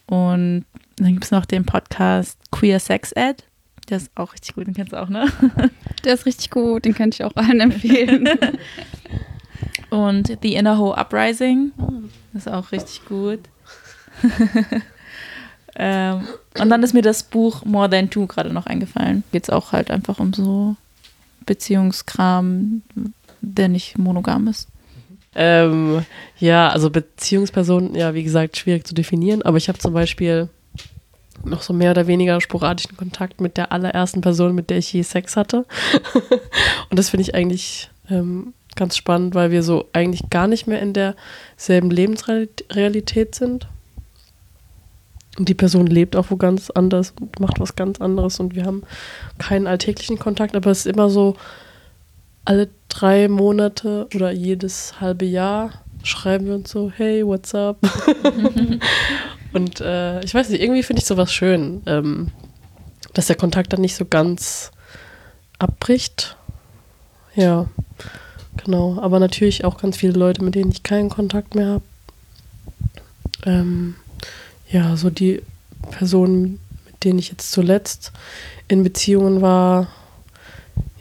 Speaker 1: Und dann gibt es noch den Podcast Queer Sex Ed. Der ist auch richtig gut, den kennst du auch, ne? [laughs]
Speaker 3: Der ist richtig gut, den kann ich auch allen empfehlen. [laughs]
Speaker 1: Und The Inner Ho Uprising. Das ist auch richtig gut. [laughs] ähm, und dann ist mir das Buch More Than Two gerade noch eingefallen. Geht es auch halt einfach um so Beziehungskram, der nicht monogam ist.
Speaker 2: Ähm, ja, also Beziehungspersonen, ja, wie gesagt, schwierig zu definieren, aber ich habe zum Beispiel noch so mehr oder weniger sporadischen Kontakt mit der allerersten Person, mit der ich je Sex hatte. [laughs] Und das finde ich eigentlich ähm, ganz spannend, weil wir so eigentlich gar nicht mehr in derselben Lebensrealität sind. Und die Person lebt auch wo ganz anders und macht was ganz anderes und wir haben keinen alltäglichen Kontakt, aber es ist immer so, alle drei Monate oder jedes halbe Jahr schreiben wir uns so, hey, what's up? [laughs] und äh, ich weiß nicht, irgendwie finde ich sowas schön, ähm, dass der Kontakt dann nicht so ganz abbricht. Ja, genau. Aber natürlich auch ganz viele Leute, mit denen ich keinen Kontakt mehr habe. Ähm, ja, so die Personen, mit denen ich jetzt zuletzt in Beziehungen war,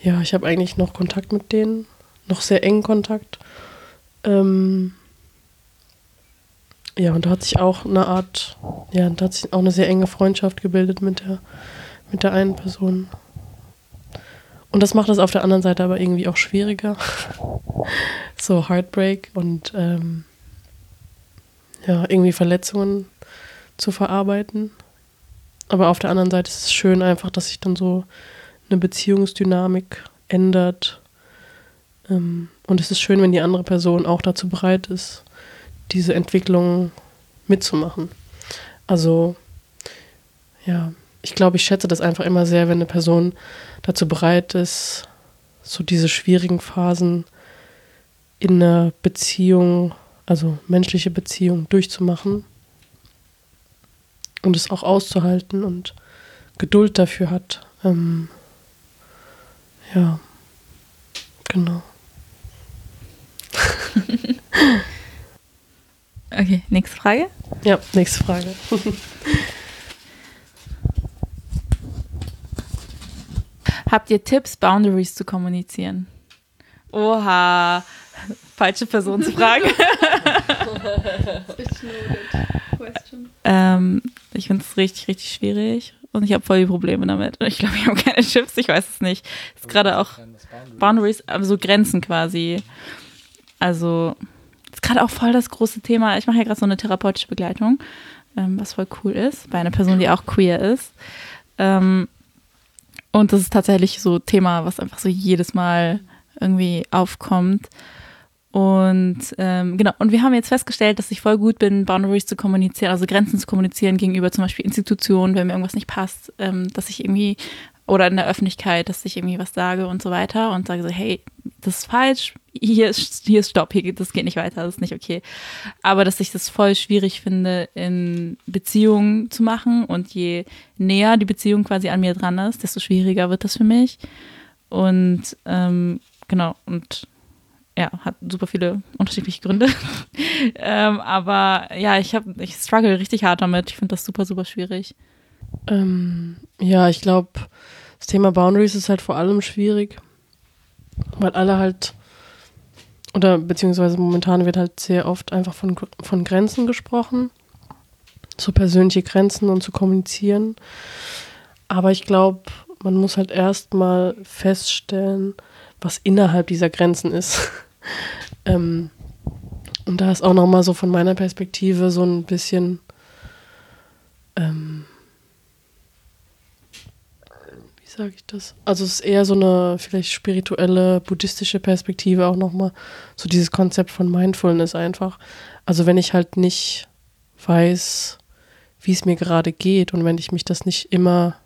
Speaker 2: ja, ich habe eigentlich noch Kontakt mit denen, noch sehr engen Kontakt. Ähm, ja, und da hat sich auch eine Art, ja, da hat sich auch eine sehr enge Freundschaft gebildet mit der, mit der einen Person. Und das macht es auf der anderen Seite aber irgendwie auch schwieriger. [laughs] so Heartbreak und ähm, ja, irgendwie Verletzungen zu verarbeiten. Aber auf der anderen Seite ist es schön einfach, dass sich dann so eine Beziehungsdynamik ändert. Ähm, und es ist schön, wenn die andere Person auch dazu bereit ist, diese Entwicklung mitzumachen. Also, ja, ich glaube, ich schätze das einfach immer sehr, wenn eine Person dazu bereit ist, so diese schwierigen Phasen in einer Beziehung, also menschliche Beziehung durchzumachen und es auch auszuhalten und Geduld dafür hat. Ähm, ja, genau. [laughs]
Speaker 1: Okay, nächste Frage.
Speaker 2: Ja, nächste Frage. [laughs]
Speaker 1: Habt ihr Tipps, Boundaries zu kommunizieren? Oha, falsche Person zu fragen. [laughs] ähm, ich finde es richtig, richtig schwierig und ich habe voll die Probleme damit. Ich glaube, ich habe keine Tipps, ich weiß es nicht. Es ist gerade auch Boundaries, also Grenzen quasi. Also, ist gerade auch voll das große Thema. Ich mache ja gerade so eine therapeutische Begleitung, ähm, was voll cool ist, bei einer Person, die auch queer ist. Ähm, und das ist tatsächlich so Thema, was einfach so jedes Mal irgendwie aufkommt. Und ähm, genau, und wir haben jetzt festgestellt, dass ich voll gut bin, Boundaries zu kommunizieren, also Grenzen zu kommunizieren gegenüber zum Beispiel Institutionen, wenn mir irgendwas nicht passt, ähm, dass ich irgendwie, oder in der Öffentlichkeit, dass ich irgendwie was sage und so weiter und sage so, hey, das ist falsch, hier ist, hier ist Stopp, hier geht, das geht nicht weiter, das ist nicht okay. Aber dass ich das voll schwierig finde, in Beziehungen zu machen und je näher die Beziehung quasi an mir dran ist, desto schwieriger wird das für mich. Und ähm, genau, und ja, hat super viele unterschiedliche Gründe. [laughs] ähm, aber ja, ich habe, ich struggle richtig hart damit. Ich finde das super, super schwierig.
Speaker 2: Ähm, ja, ich glaube, das Thema Boundaries ist halt vor allem schwierig, weil alle halt, oder beziehungsweise momentan wird halt sehr oft einfach von, von Grenzen gesprochen, so persönliche Grenzen und zu kommunizieren. Aber ich glaube, man muss halt erstmal feststellen, was innerhalb dieser Grenzen ist. [laughs] ähm, und da ist auch nochmal so von meiner Perspektive so ein bisschen ähm, wie sage ich das? Also es ist eher so eine vielleicht spirituelle, buddhistische Perspektive auch nochmal. So dieses Konzept von Mindfulness einfach. Also wenn ich halt nicht weiß, wie es mir gerade geht und wenn ich mich das nicht immer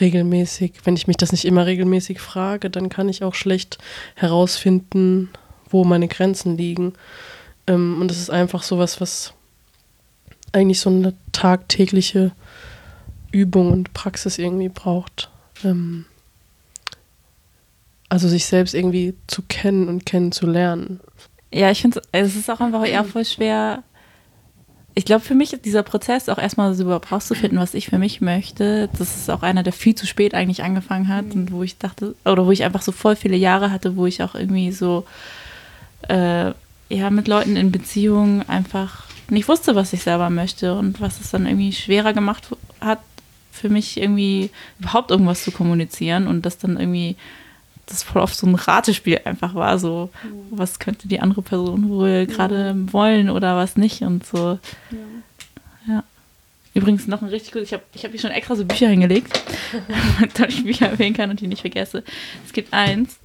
Speaker 2: regelmäßig, wenn ich mich das nicht immer regelmäßig frage, dann kann ich auch schlecht herausfinden, wo meine Grenzen liegen. Ähm, und das ist einfach sowas, was eigentlich so eine tagtägliche Übung und Praxis irgendwie braucht. Ähm, also sich selbst irgendwie zu kennen und kennenzulernen.
Speaker 1: Ja, ich finde es ist auch einfach eher voll schwer, ich glaube, für mich ist dieser Prozess auch erstmal so überhaupt rauszufinden, was ich für mich möchte. Das ist auch einer, der viel zu spät eigentlich angefangen hat mhm. und wo ich dachte, oder wo ich einfach so voll viele Jahre hatte, wo ich auch irgendwie so, äh, ja, mit Leuten in Beziehungen einfach nicht wusste, was ich selber möchte und was es dann irgendwie schwerer gemacht hat, für mich irgendwie überhaupt irgendwas zu kommunizieren und das dann irgendwie das voll oft so ein Ratespiel einfach war, so mhm. was könnte die andere Person wohl gerade wollen oder was nicht und so. Ja. ja. Übrigens noch ein richtig gut, ich habe ich hab hier schon extra so Bücher hingelegt, [laughs] [laughs] damit ich Bücher erwähnen kann und die nicht vergesse. Es gibt eins,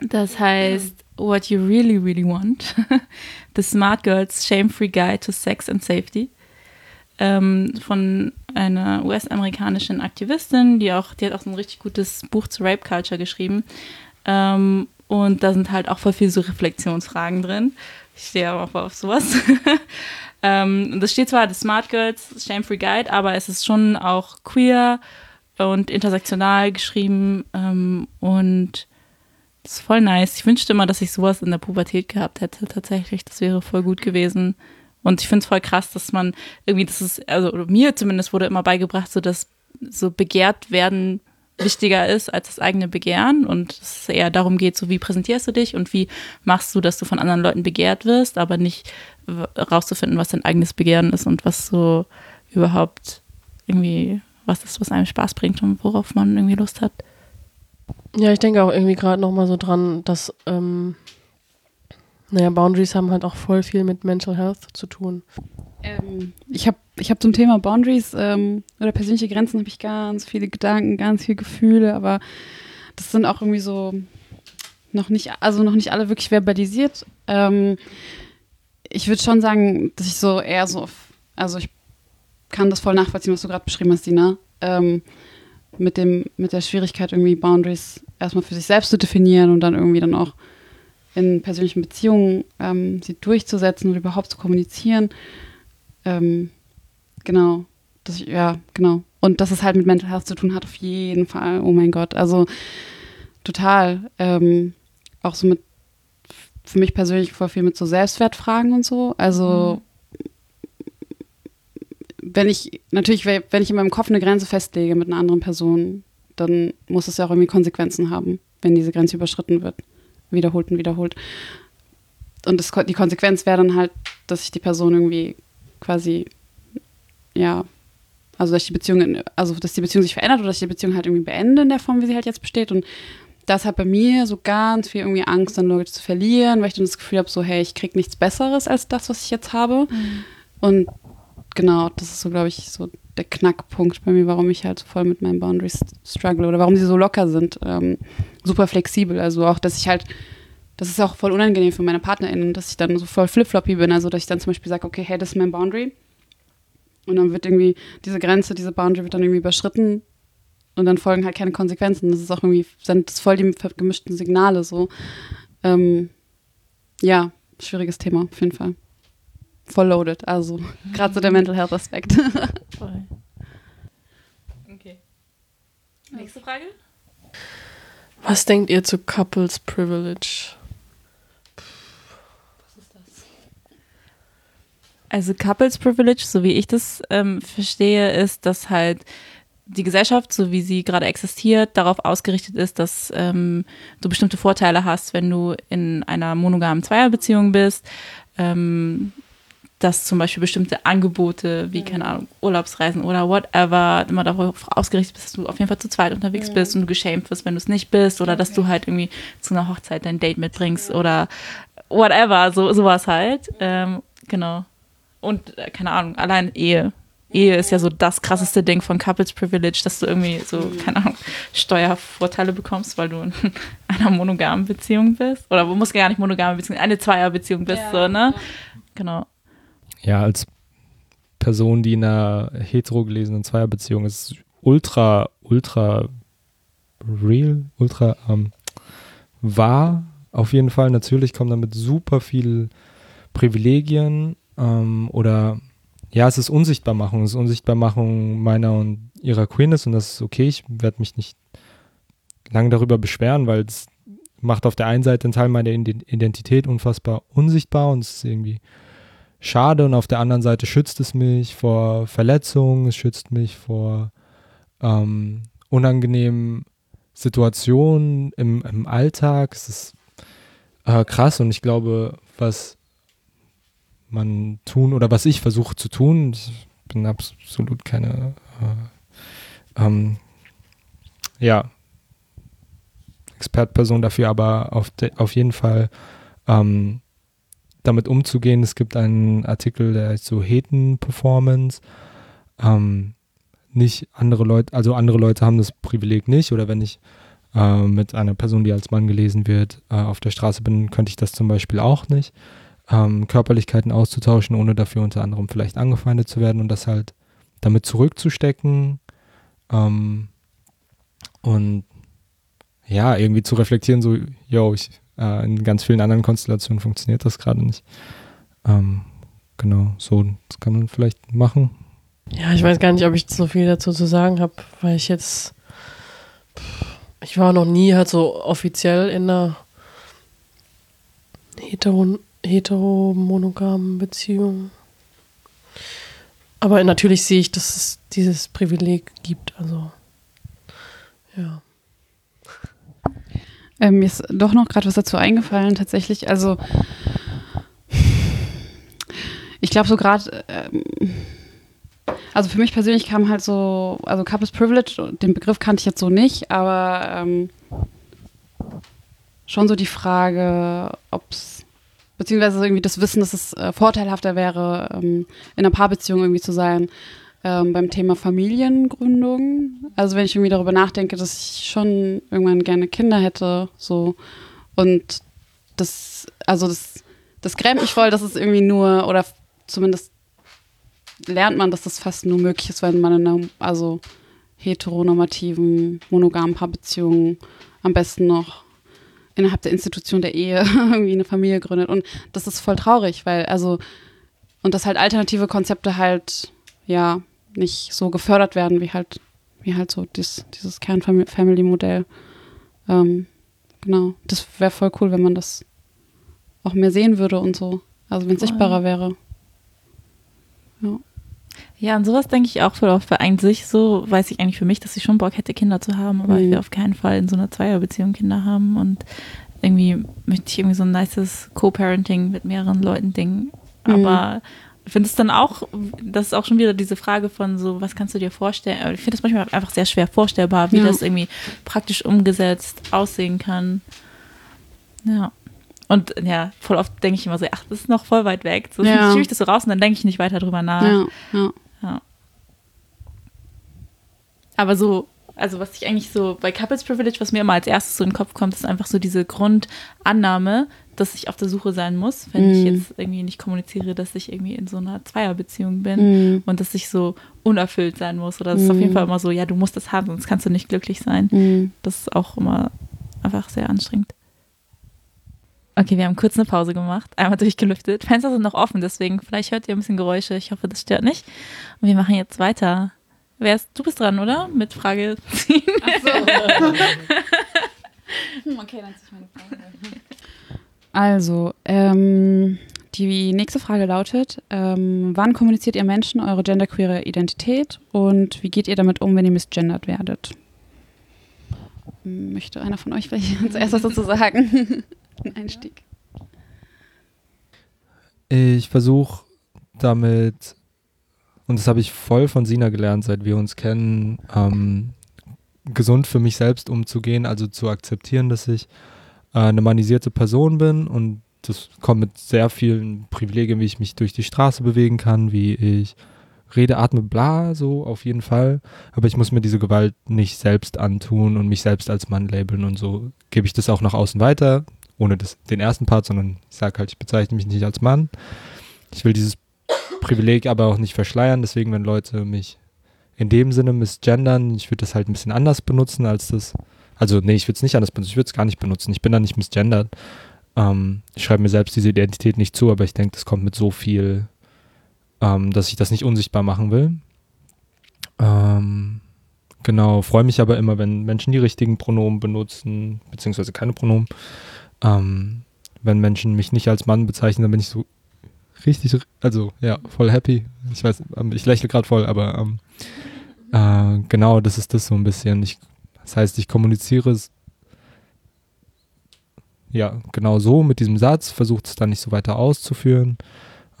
Speaker 1: das heißt What You Really, Really Want. [laughs] The Smart Girls Shame-Free Guide to Sex and Safety. Ähm, von einer US-amerikanischen Aktivistin, die auch, die hat auch so ein richtig gutes Buch zu Rape Culture geschrieben. Ähm, und da sind halt auch voll viele so Reflexionsfragen drin. Ich stehe aber auch auf sowas. [laughs] ähm, das steht zwar The Smart Girls Shame Free Guide, aber es ist schon auch queer und intersektional geschrieben ähm, und das ist voll nice. Ich wünschte immer, dass ich sowas in der Pubertät gehabt hätte. Tatsächlich, das wäre voll gut gewesen. Und ich finde es voll krass, dass man irgendwie, das ist, also mir zumindest wurde immer beigebracht, so dass so begehrt werden wichtiger ist als das eigene Begehren und es eher darum geht, so wie präsentierst du dich und wie machst du, dass du von anderen Leuten begehrt wirst, aber nicht rauszufinden, was dein eigenes Begehren ist und was so überhaupt irgendwie was ist, was einem Spaß bringt und worauf man irgendwie Lust hat.
Speaker 2: Ja, ich denke auch irgendwie gerade nochmal so dran, dass ähm, naja, Boundaries haben halt auch voll viel mit Mental Health zu tun.
Speaker 3: Ähm, ich habe ich hab zum Thema Boundaries ähm, oder persönliche Grenzen habe ich ganz viele Gedanken, ganz viele Gefühle, aber das sind auch irgendwie so noch nicht, also noch nicht alle wirklich verbalisiert. Ähm, ich würde schon sagen, dass ich so eher so, also ich kann das voll nachvollziehen, was du gerade beschrieben hast, Dina. Ähm, mit dem, mit der Schwierigkeit, irgendwie Boundaries erstmal für sich selbst zu definieren und dann irgendwie dann auch in persönlichen Beziehungen ähm, sie durchzusetzen und überhaupt zu kommunizieren. Ähm, genau. Das, ja, genau. Und dass es halt mit Mental Health zu tun hat, auf jeden Fall. Oh mein Gott. Also total. Ähm, auch so mit, für mich persönlich voll viel mit so Selbstwertfragen und so. Also, wenn ich, natürlich, wenn ich in meinem Kopf eine Grenze festlege mit einer anderen Person, dann muss es ja auch irgendwie Konsequenzen haben, wenn diese Grenze überschritten wird. Wiederholt und wiederholt. Und das, die Konsequenz wäre dann halt, dass ich die Person irgendwie quasi, ja, also dass die Beziehung, also dass die Beziehung sich verändert oder dass ich die Beziehung halt irgendwie beende in der Form, wie sie halt jetzt besteht. Und das hat bei mir so ganz viel irgendwie Angst, dann Leute zu verlieren, weil ich dann das Gefühl habe, so, hey, ich kriege nichts Besseres als das, was ich jetzt habe. Mhm. Und genau, das ist so, glaube ich, so der Knackpunkt bei mir, warum ich halt so voll mit meinen Boundaries struggle oder warum sie so locker sind. Ähm, super flexibel. Also auch, dass ich halt, das ist auch voll unangenehm für meine PartnerInnen, dass ich dann so voll flip-floppy bin. Also, dass ich dann zum Beispiel sage, okay, hey, das ist mein Boundary. Und dann wird irgendwie diese Grenze, diese Boundary wird dann irgendwie überschritten und dann folgen halt keine Konsequenzen. Das ist auch irgendwie, sind das voll die gemischten Signale so. Ähm, ja, schwieriges Thema, auf jeden Fall. Voll loaded, also gerade so der Mental Health Aspekt. [laughs] Voll.
Speaker 1: Okay. Nächste Frage.
Speaker 2: Was denkt ihr zu Couples Privilege?
Speaker 1: Was ist das? Also Couples Privilege, so wie ich das ähm, verstehe, ist, dass halt die Gesellschaft, so wie sie gerade existiert, darauf ausgerichtet ist, dass ähm, du bestimmte Vorteile hast, wenn du in einer monogamen Zweierbeziehung bist. Ähm, dass zum Beispiel bestimmte Angebote wie, keine Ahnung, Urlaubsreisen oder whatever, immer darauf ausgerichtet bist, dass du auf jeden Fall zu zweit unterwegs ja. bist und du geschämt wirst, wenn du es nicht bist oder okay. dass du halt irgendwie zu einer Hochzeit dein Date mitbringst oder whatever, so sowas halt. Ähm, genau. Und, äh, keine Ahnung, allein Ehe Ehe ist ja so das krasseste Ding von Couples Privilege, dass du irgendwie so, mhm. keine Ahnung, Steuervorteile bekommst, weil du in [laughs] einer monogamen Beziehung bist. Oder du musst gar nicht monogame Beziehung, eine Zweierbeziehung bist, ja, so, ne? Genau.
Speaker 4: Ja, als Person, die in einer hetero gelesenen Zweierbeziehung ist, ultra, ultra real, ultra ähm, wahr. Auf jeden Fall, natürlich kommen damit super viel Privilegien ähm, oder ja, es ist Unsichtbarmachung. Es ist Unsichtbarmachung meiner und ihrer Queerness und das ist okay. Ich werde mich nicht lange darüber beschweren, weil es macht auf der einen Seite einen Teil meiner Identität unfassbar unsichtbar und es ist irgendwie schade und auf der anderen Seite schützt es mich vor Verletzungen, es schützt mich vor ähm, unangenehmen Situationen im, im Alltag. Es ist äh, krass und ich glaube, was man tun oder was ich versuche zu tun. Ich bin absolut keine, äh, ähm, ja, Expertperson dafür, aber auf, de, auf jeden Fall ähm, damit umzugehen. Es gibt einen Artikel, der heißt so Heten Performance. Ähm, nicht andere Leute, also andere Leute haben das Privileg nicht oder wenn ich äh, mit einer Person, die als Mann gelesen wird, äh, auf der Straße bin, könnte ich das zum Beispiel auch nicht ähm, Körperlichkeiten auszutauschen, ohne dafür unter anderem vielleicht angefeindet zu werden und das halt damit zurückzustecken ähm, und ja, irgendwie zu reflektieren, so, yo, ich, äh, in ganz vielen anderen Konstellationen funktioniert das gerade nicht. Ähm, genau, so, das kann man vielleicht machen.
Speaker 2: Ja, ich weiß gar nicht, ob ich so viel dazu zu sagen habe, weil ich jetzt, ich war noch nie halt so offiziell in einer hetero heteromonogamen Beziehungen. Aber natürlich sehe ich, dass es dieses Privileg gibt. Also, ja.
Speaker 3: Ähm, mir ist doch noch gerade was dazu eingefallen, tatsächlich. Also, ich glaube, so gerade, ähm, also für mich persönlich kam halt so, also Couples Privilege, den Begriff kannte ich jetzt so nicht, aber ähm, schon so die Frage, ob es beziehungsweise irgendwie das Wissen, dass es äh, vorteilhafter wäre, ähm, in einer Paarbeziehung irgendwie zu sein, ähm, beim Thema Familiengründung. Also wenn ich irgendwie darüber nachdenke, dass ich schon irgendwann gerne Kinder hätte, so und das, also das, das grämt mich voll, dass es irgendwie nur oder zumindest lernt man, dass das fast nur möglich ist, wenn man in einer, also heteronormativen, monogamen Paarbeziehung am besten noch innerhalb der Institution der Ehe [laughs] irgendwie eine Familie gründet. Und das ist voll traurig, weil, also, und dass halt alternative Konzepte halt, ja, nicht so gefördert werden, wie halt, wie halt so dies, dieses Kern-Family-Modell. Ähm, genau. Das wäre voll cool, wenn man das auch mehr sehen würde und so. Also wenn es sichtbarer wäre.
Speaker 1: Ja. Ja, und sowas denke ich auch voll oft, weil eigentlich so weiß ich eigentlich für mich, dass ich schon Bock hätte, Kinder zu haben, aber mhm. ich will auf keinen Fall in so einer Zweierbeziehung Kinder haben und irgendwie möchte ich irgendwie so ein nices Co-Parenting mit mehreren Leuten Ding. Mhm. Aber ich finde es dann auch, das ist auch schon wieder diese Frage von so, was kannst du dir vorstellen? Ich finde es manchmal einfach sehr schwer vorstellbar, wie ja. das irgendwie praktisch umgesetzt aussehen kann. Ja. Und ja, voll oft denke ich immer so, ach, das ist noch voll weit weg. So ja. schiebe ich das so raus und dann denke ich nicht weiter drüber nach. Ja, ja. ja. Aber so, also was ich eigentlich so bei Couples Privilege, was mir immer als erstes so in den Kopf kommt, ist einfach so diese Grundannahme, dass ich auf der Suche sein muss, wenn mm. ich jetzt irgendwie nicht kommuniziere, dass ich irgendwie in so einer Zweierbeziehung bin mm. und dass ich so unerfüllt sein muss. Oder mm. ist auf jeden mhm. Fall immer so, ja, du musst das haben, sonst kannst du nicht glücklich sein. Mhm. Das ist auch immer einfach sehr anstrengend. Okay, wir haben kurz eine Pause gemacht, einmal durchgelüftet. Fenster sind noch offen, deswegen vielleicht hört ihr ein bisschen Geräusche. Ich hoffe, das stört nicht. Und wir machen jetzt weiter. Wer ist, du bist dran, oder? Mit Frage ziehen. Ach so. [laughs]
Speaker 3: Hm, okay, dann ziehe ich meine Frage. Also, ähm, die nächste Frage lautet: ähm, Wann kommuniziert ihr Menschen eure genderqueere Identität und wie geht ihr damit um, wenn ihr misgendert werdet? Möchte einer von euch vielleicht [laughs] als erstes dazu sagen? [laughs] Ein Einstieg.
Speaker 4: Ich versuche damit, und das habe ich voll von Sina gelernt, seit wir uns kennen, ähm, gesund für mich selbst umzugehen, also zu akzeptieren, dass ich eine manisierte Person bin und das kommt mit sehr vielen Privilegien, wie ich mich durch die Straße bewegen kann, wie ich rede, atme, bla, so auf jeden Fall. Aber ich muss mir diese Gewalt nicht selbst antun und mich selbst als Mann labeln und so gebe ich das auch nach außen weiter ohne das, den ersten Part, sondern ich sage halt, ich bezeichne mich nicht als Mann. Ich will dieses Privileg aber auch nicht verschleiern, deswegen, wenn Leute mich in dem Sinne misgendern, ich würde das halt ein bisschen anders benutzen als das. Also, nee, ich würde es nicht anders benutzen, ich würde es gar nicht benutzen. Ich bin da nicht misgendert. Ähm, ich schreibe mir selbst diese Identität nicht zu, aber ich denke, das kommt mit so viel, ähm, dass ich das nicht unsichtbar machen will. Ähm, genau, freue mich aber immer, wenn Menschen die richtigen Pronomen benutzen, beziehungsweise keine Pronomen. Ähm, wenn Menschen mich nicht als Mann bezeichnen, dann bin ich so richtig, also ja, voll happy. Ich weiß, ähm, ich lächle gerade voll, aber ähm, äh, genau, das ist das so ein bisschen. Ich, das heißt, ich kommuniziere es ja genau so mit diesem Satz, versuche es dann nicht so weiter auszuführen.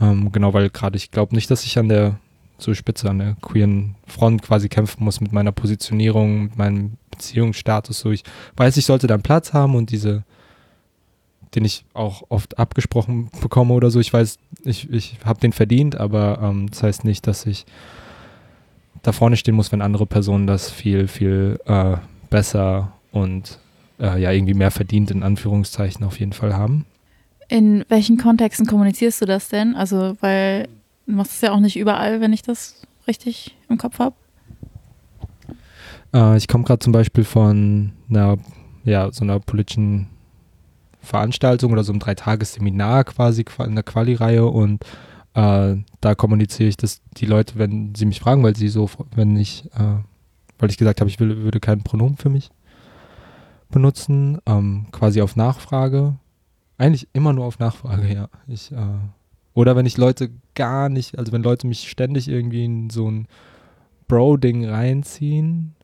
Speaker 4: Ähm, genau, weil gerade ich glaube nicht, dass ich an der so Spitze an der queeren Front quasi kämpfen muss mit meiner Positionierung, mit meinem Beziehungsstatus. So, ich weiß, ich sollte dann Platz haben und diese den ich auch oft abgesprochen bekomme oder so. Ich weiß, ich, ich habe den verdient, aber ähm, das heißt nicht, dass ich da vorne stehen muss, wenn andere Personen das viel, viel äh, besser und äh, ja irgendwie mehr verdient, in Anführungszeichen auf jeden Fall haben.
Speaker 1: In welchen Kontexten kommunizierst du das denn? Also, weil du machst es ja auch nicht überall, wenn ich das richtig im Kopf habe.
Speaker 4: Äh, ich komme gerade zum Beispiel von einer, ja, so einer politischen Veranstaltung oder so ein Dreitagesseminar quasi in der Quali-Reihe und äh, da kommuniziere ich das die Leute, wenn sie mich fragen, weil sie so, wenn ich, äh, weil ich gesagt habe, ich will, würde kein Pronomen für mich benutzen, ähm, quasi auf Nachfrage. Eigentlich immer nur auf Nachfrage, ja. Ich, äh, oder wenn ich Leute gar nicht, also wenn Leute mich ständig irgendwie in so ein Bro-Ding reinziehen,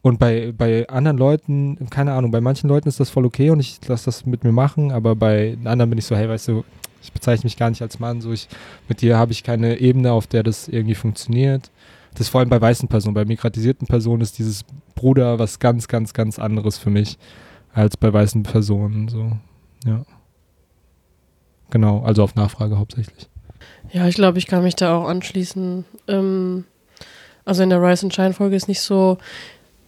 Speaker 4: und bei, bei anderen Leuten, keine Ahnung, bei manchen Leuten ist das voll okay und ich lasse das mit mir machen, aber bei anderen bin ich so, hey, weißt du, ich bezeichne mich gar nicht als Mann, so ich, mit dir habe ich keine Ebene, auf der das irgendwie funktioniert. Das ist vor allem bei weißen Personen, bei migratisierten Personen ist dieses Bruder was ganz, ganz, ganz anderes für mich als bei weißen Personen, so, ja. Genau, also auf Nachfrage hauptsächlich.
Speaker 2: Ja, ich glaube, ich kann mich da auch anschließen. Ähm, also in der Rise and Shine Folge ist nicht so,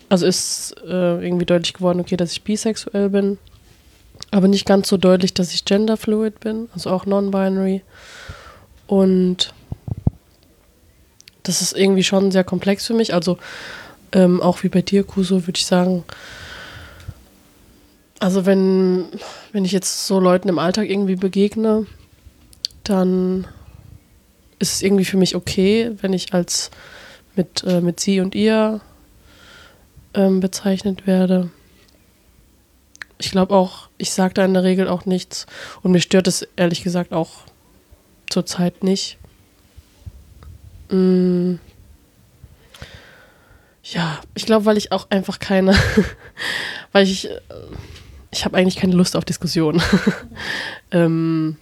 Speaker 2: also ist äh, irgendwie deutlich geworden, okay, dass ich bisexuell bin. Aber nicht ganz so deutlich, dass ich genderfluid bin, also auch non-binary. Und das ist irgendwie schon sehr komplex für mich. Also ähm, auch wie bei dir, Kuso, würde ich sagen, Also wenn, wenn ich jetzt so Leuten im Alltag irgendwie begegne, dann ist es irgendwie für mich okay, wenn ich als mit, äh, mit sie und ihr ähm, bezeichnet werde. Ich glaube auch, ich sage da in der Regel auch nichts. Und mir stört es ehrlich gesagt auch zurzeit nicht. Mm. Ja, ich glaube, weil ich auch einfach keine, [laughs] weil ich, äh, ich habe eigentlich keine Lust auf Diskussionen. [laughs] ähm,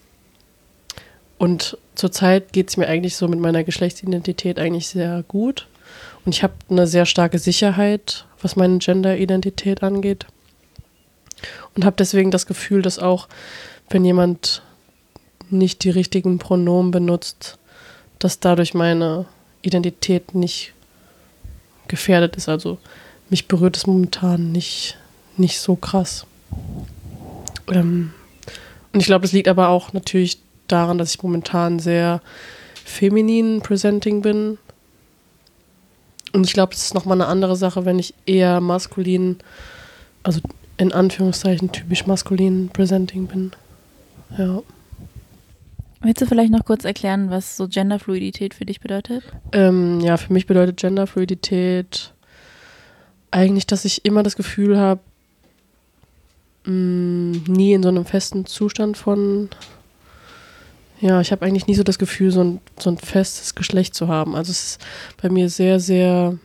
Speaker 2: und zurzeit geht es mir eigentlich so mit meiner Geschlechtsidentität eigentlich sehr gut. Und ich habe eine sehr starke Sicherheit, was meine Genderidentität angeht. Und habe deswegen das Gefühl, dass auch, wenn jemand nicht die richtigen Pronomen benutzt, dass dadurch meine Identität nicht gefährdet ist. Also mich berührt es momentan nicht, nicht so krass. Ähm, und ich glaube, es liegt aber auch natürlich daran, dass ich momentan sehr feminin presenting bin. Und ich glaube, es ist nochmal eine andere Sache, wenn ich eher maskulin, also in Anführungszeichen typisch maskulin presenting bin. Ja.
Speaker 1: Willst du vielleicht noch kurz erklären, was so Genderfluidität für dich bedeutet?
Speaker 2: Ähm, ja, für mich bedeutet Genderfluidität eigentlich, dass ich immer das Gefühl habe, mm, nie in so einem festen Zustand von ja, ich habe eigentlich nie so das Gefühl, so ein, so ein festes Geschlecht zu haben. Also es ist bei mir sehr, sehr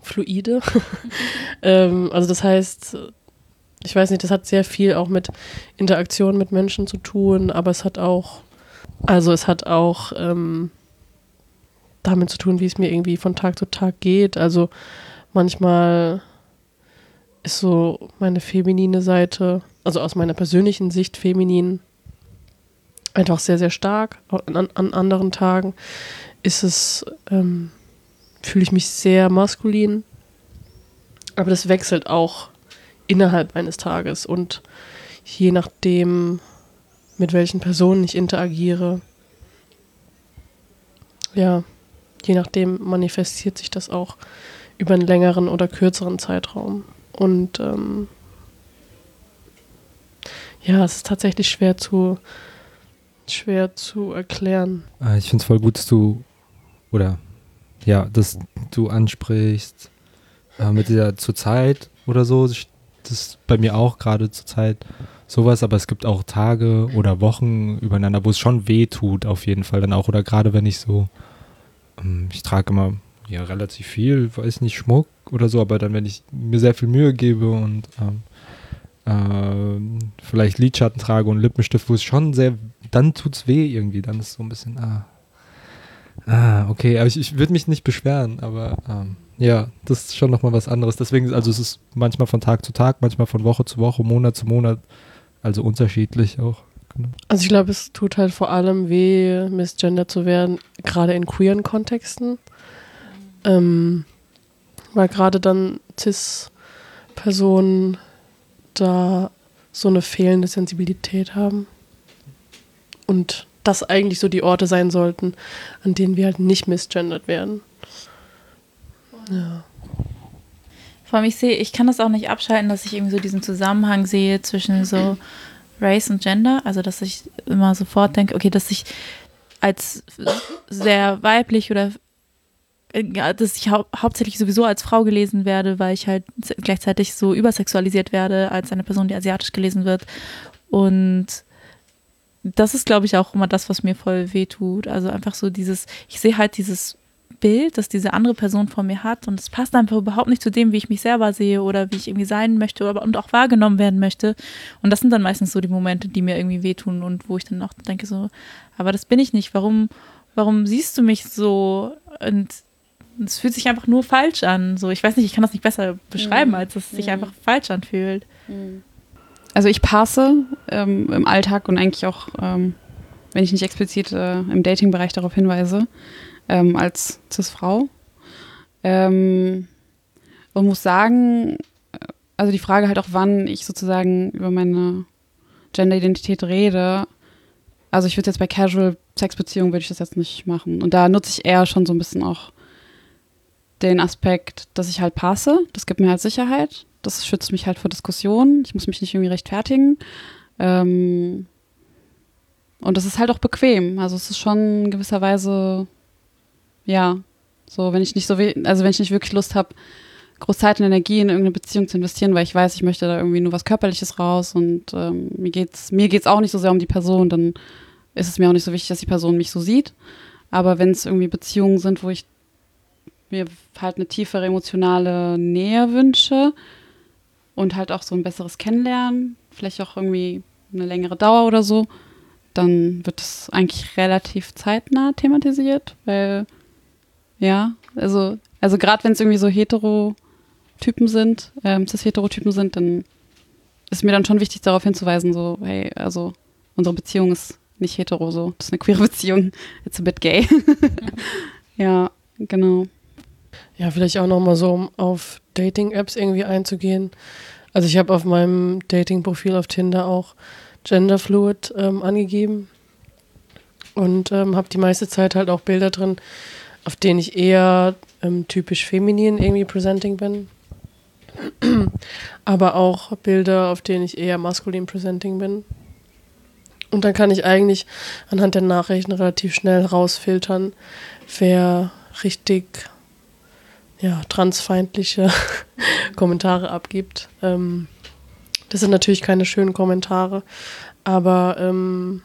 Speaker 2: fluide. [laughs] ähm, also das heißt, ich weiß nicht, das hat sehr viel auch mit Interaktion mit Menschen zu tun, aber es hat auch, also es hat auch ähm, damit zu tun, wie es mir irgendwie von Tag zu Tag geht. Also manchmal ist so meine feminine Seite, also aus meiner persönlichen Sicht feminin, einfach sehr, sehr stark. An, an anderen Tagen ist es, ähm, fühle ich mich sehr maskulin. Aber das wechselt auch innerhalb eines Tages und je nachdem, mit welchen Personen ich interagiere, ja, je nachdem manifestiert sich das auch über einen längeren oder kürzeren Zeitraum. Und ähm, ja, es ist tatsächlich schwer zu, schwer zu erklären.
Speaker 4: Äh, ich finde es voll gut, dass du, oder ja, dass du ansprichst äh, mit dieser zur Zeit oder so. Das bei mir auch gerade zur Zeit sowas, aber es gibt auch Tage oder Wochen übereinander, wo es schon weh tut, auf jeden Fall dann auch. Oder gerade wenn ich so, ähm, ich trage immer ja relativ viel, weiß nicht, Schmuck oder so, aber dann, wenn ich mir sehr viel Mühe gebe und ähm, äh, vielleicht Lidschatten trage und Lippenstift, wo es schon sehr dann tut es weh irgendwie. Dann ist so ein bisschen, ah. Ah, okay. Aber ich, ich würde mich nicht beschweren, aber ähm, ja, das ist schon nochmal was anderes. Deswegen, also es ist manchmal von Tag zu Tag, manchmal von Woche zu Woche, Monat zu Monat, also unterschiedlich auch.
Speaker 2: Genau. Also ich glaube, es tut halt vor allem weh, misgender zu werden, gerade in queeren Kontexten. Ähm, weil gerade dann CIS-Personen da so eine fehlende Sensibilität haben und das eigentlich so die Orte sein sollten, an denen wir halt nicht misgendert werden. Ja.
Speaker 1: Vor allem, ich sehe, ich kann das auch nicht abschalten, dass ich irgendwie so diesen Zusammenhang sehe zwischen so Race und Gender. Also, dass ich immer sofort denke, okay, dass ich als sehr weiblich oder ja, dass ich hau hauptsächlich sowieso als Frau gelesen werde, weil ich halt gleichzeitig so übersexualisiert werde als eine Person, die asiatisch gelesen wird. Und das ist, glaube ich, auch immer das, was mir voll wehtut. Also einfach so dieses, ich sehe halt dieses Bild, das diese andere Person vor mir hat und es passt einfach überhaupt nicht zu dem, wie ich mich selber sehe oder wie ich irgendwie sein möchte oder, und auch wahrgenommen werden möchte. Und das sind dann meistens so die Momente, die mir irgendwie wehtun und wo ich dann auch denke so, aber das bin ich nicht. Warum, warum siehst du mich so? Und es fühlt sich einfach nur falsch an. So, ich weiß nicht, ich kann das nicht besser beschreiben, mhm. als es sich mhm. einfach falsch anfühlt. Mhm.
Speaker 3: Also ich passe ähm, im Alltag und eigentlich auch, ähm, wenn ich nicht explizit äh, im Dating-Bereich darauf hinweise, ähm, als Cis-Frau. Ähm, und muss sagen, äh, also die Frage halt auch, wann ich sozusagen über meine Gender-Identität rede. Also ich würde jetzt bei Casual Sexbeziehungen würde ich das jetzt nicht machen. Und da nutze ich eher schon so ein bisschen auch den Aspekt, dass ich halt passe. Das gibt mir halt Sicherheit. Das schützt mich halt vor Diskussionen. Ich muss mich nicht irgendwie rechtfertigen. Ähm, und das ist halt auch bequem. Also es ist schon in gewisser Weise, ja, so, wenn ich nicht so, also wenn ich nicht wirklich Lust habe, groß Zeit und Energie in irgendeine Beziehung zu investieren, weil ich weiß, ich möchte da irgendwie nur was Körperliches raus und ähm, mir geht's, mir geht's auch nicht so sehr um die Person, dann ist es mir auch nicht so wichtig, dass die Person mich so sieht. Aber wenn es irgendwie Beziehungen sind, wo ich mir halt eine tiefere emotionale Nähe wünsche und halt auch so ein besseres Kennenlernen, vielleicht auch irgendwie eine längere Dauer oder so, dann wird es eigentlich relativ zeitnah thematisiert, weil ja, also also gerade wenn es irgendwie so Heterotypen sind, ähm, cis-Heterotypen sind, dann ist mir dann schon wichtig darauf hinzuweisen, so hey, also unsere Beziehung ist nicht hetero, so das ist eine queere [laughs] Beziehung, it's a bit gay. [laughs] ja, genau.
Speaker 2: Ja, vielleicht auch nochmal so, um auf Dating-Apps irgendwie einzugehen. Also ich habe auf meinem Dating-Profil auf Tinder auch Genderfluid ähm, angegeben und ähm, habe die meiste Zeit halt auch Bilder drin, auf denen ich eher ähm, typisch feminin irgendwie presenting bin. [clears throat] Aber auch Bilder, auf denen ich eher maskulin presenting bin. Und dann kann ich eigentlich anhand der Nachrichten relativ schnell rausfiltern, wer richtig ja, transfeindliche [laughs] Kommentare abgibt. Ähm, das sind natürlich keine schönen Kommentare, aber ähm,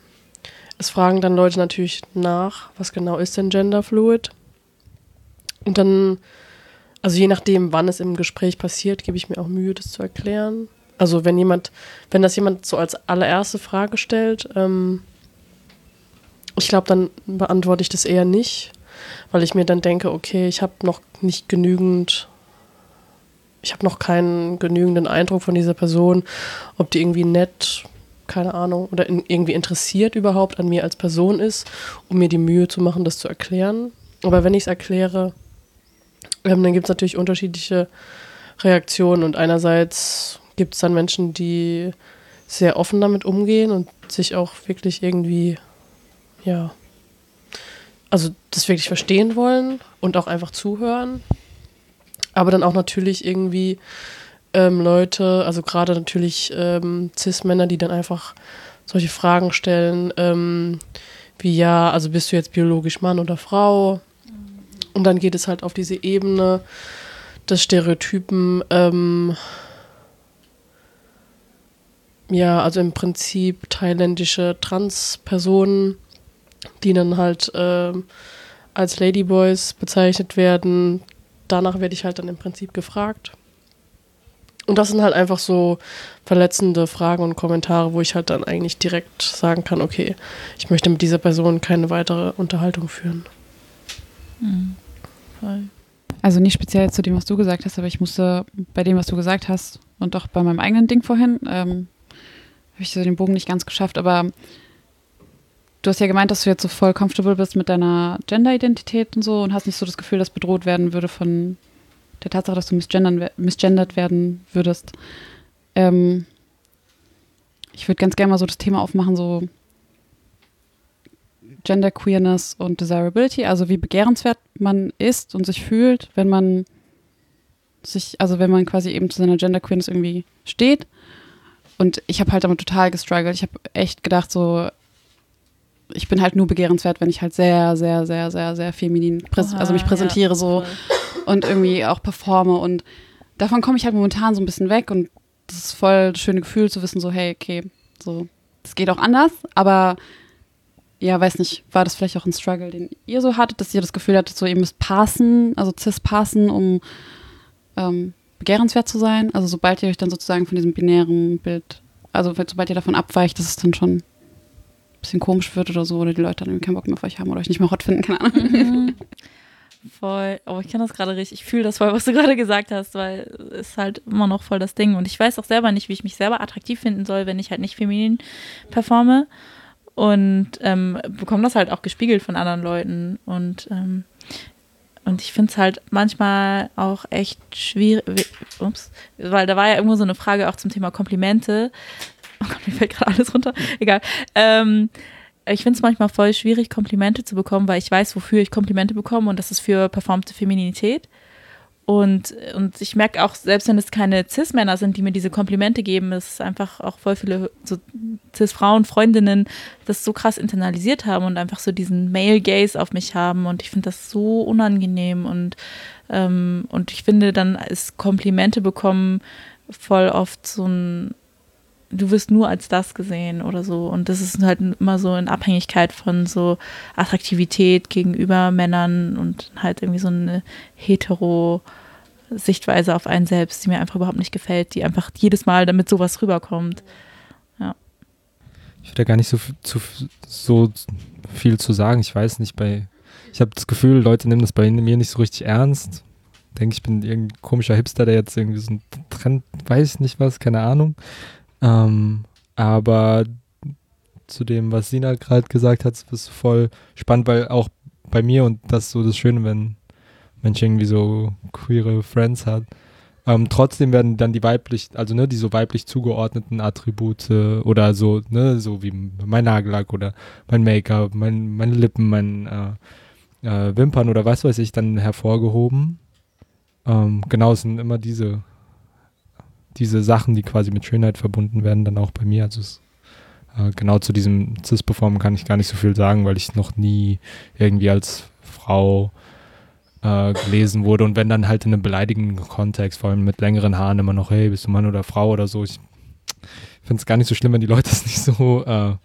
Speaker 2: es fragen dann Leute natürlich nach, was genau ist denn Genderfluid? Und dann, also je nachdem, wann es im Gespräch passiert, gebe ich mir auch Mühe, das zu erklären. Also wenn jemand, wenn das jemand so als allererste Frage stellt, ähm, ich glaube, dann beantworte ich das eher nicht, weil ich mir dann denke, okay, ich habe noch nicht genügend, ich habe noch keinen genügenden Eindruck von dieser Person, ob die irgendwie nett, keine Ahnung, oder in, irgendwie interessiert überhaupt an mir als Person ist, um mir die Mühe zu machen, das zu erklären. Aber wenn ich es erkläre, ähm, dann gibt es natürlich unterschiedliche Reaktionen und einerseits gibt es dann Menschen, die sehr offen damit umgehen und sich auch wirklich irgendwie, ja, also das wirklich verstehen wollen und auch einfach zuhören. Aber dann auch natürlich irgendwie ähm, Leute, also gerade natürlich ähm, Cis-Männer, die dann einfach solche Fragen stellen, ähm, wie ja, also bist du jetzt biologisch Mann oder Frau? Und dann geht es halt auf diese Ebene des Stereotypen, ähm, ja, also im Prinzip thailändische Transpersonen die dann halt äh, als Ladyboys bezeichnet werden. Danach werde ich halt dann im Prinzip gefragt. Und das sind halt einfach so verletzende Fragen und Kommentare, wo ich halt dann eigentlich direkt sagen kann, okay, ich möchte mit dieser Person keine weitere Unterhaltung führen.
Speaker 3: Mhm. Voll. Also nicht speziell zu dem, was du gesagt hast, aber ich musste bei dem, was du gesagt hast und auch bei meinem eigenen Ding vorhin, ähm, habe ich so den Bogen nicht ganz geschafft, aber du hast ja gemeint, dass du jetzt so voll comfortable bist mit deiner Gender-Identität und so und hast nicht so das Gefühl, dass bedroht werden würde von der Tatsache, dass du misgendert werden würdest. Ähm, ich würde ganz gerne mal so das Thema aufmachen, so Gender Queerness und Desirability, also wie begehrenswert man ist und sich fühlt, wenn man sich, also wenn man quasi eben zu seiner Gender Queerness irgendwie steht. Und ich habe halt damit total gestruggelt. Ich habe echt gedacht, so, ich bin halt nur begehrenswert, wenn ich halt sehr, sehr, sehr, sehr, sehr feminin, Oha, also mich präsentiere ja, so und irgendwie auch performe. Und davon komme ich halt momentan so ein bisschen weg und das ist voll das schöne Gefühl zu wissen, so, hey, okay, so, das geht auch anders, aber ja, weiß nicht, war das vielleicht auch ein Struggle, den ihr so hattet, dass ihr das Gefühl hattet, so ihr müsst passen, also cis passen, um ähm, begehrenswert zu sein? Also sobald ihr euch dann sozusagen von diesem binären Bild, also sobald ihr davon abweicht, das ist dann schon bisschen komisch wird oder so, oder die Leute dann irgendwie keinen Bock mehr auf euch haben oder euch nicht mehr hot finden, keine Ahnung. Mhm.
Speaker 1: Voll, aber oh, ich kann das gerade richtig, ich fühle das voll, was du gerade gesagt hast, weil es halt immer noch voll das Ding. Und ich weiß auch selber nicht, wie ich mich selber attraktiv finden soll, wenn ich halt nicht feminin performe. Und ähm, bekomme das halt auch gespiegelt von anderen Leuten. Und, ähm, und ich finde es halt manchmal auch echt schwierig, ups, weil da war ja irgendwo so eine Frage auch zum Thema Komplimente, Oh Gott, mir fällt gerade alles runter. Egal. Ähm, ich finde es manchmal voll schwierig, Komplimente zu bekommen, weil ich weiß, wofür ich Komplimente bekomme und das ist für performte Femininität. Und, und ich merke auch, selbst wenn es keine Cis-Männer sind, die mir diese Komplimente geben, ist einfach auch voll viele so Cis-Frauen, Freundinnen, das so krass internalisiert haben und einfach so diesen Male-Gaze auf mich haben. Und ich finde das so unangenehm. Und, ähm, und ich finde, dann ist Komplimente bekommen voll oft so ein du wirst nur als das gesehen oder so. Und das ist halt immer so in Abhängigkeit von so Attraktivität gegenüber Männern und halt irgendwie so eine hetero Sichtweise auf einen selbst, die mir einfach überhaupt nicht gefällt, die einfach jedes Mal damit sowas rüberkommt. Ja.
Speaker 4: Ich würde da gar nicht so, zu, so viel zu sagen. Ich weiß nicht, bei ich habe das Gefühl, Leute nehmen das bei mir nicht so richtig ernst. Denke ich bin irgendein komischer Hipster, der jetzt irgendwie so ein Trend, weiß ich nicht was, keine Ahnung. Ähm, aber zu dem, was Sina gerade gesagt hat, ist voll spannend, weil auch bei mir und das ist so das Schöne, wenn Mensch irgendwie so queere Friends hat. Ähm, trotzdem werden dann die weiblich, also ne, die so weiblich zugeordneten Attribute oder so, ne, so wie mein Nagellack oder mein Make-up, mein, meine Lippen, mein äh, äh, Wimpern oder was weiß ich, dann hervorgehoben. Ähm, genau, es sind immer diese diese Sachen, die quasi mit Schönheit verbunden werden, dann auch bei mir. Also es, äh, genau zu diesem Cis-Performen kann ich gar nicht so viel sagen, weil ich noch nie irgendwie als Frau äh, gelesen wurde. Und wenn dann halt in einem beleidigenden Kontext, vor allem mit längeren Haaren, immer noch, hey, bist du Mann oder Frau oder so. Ich finde es gar nicht so schlimm, wenn die Leute [laughs] es nicht so äh,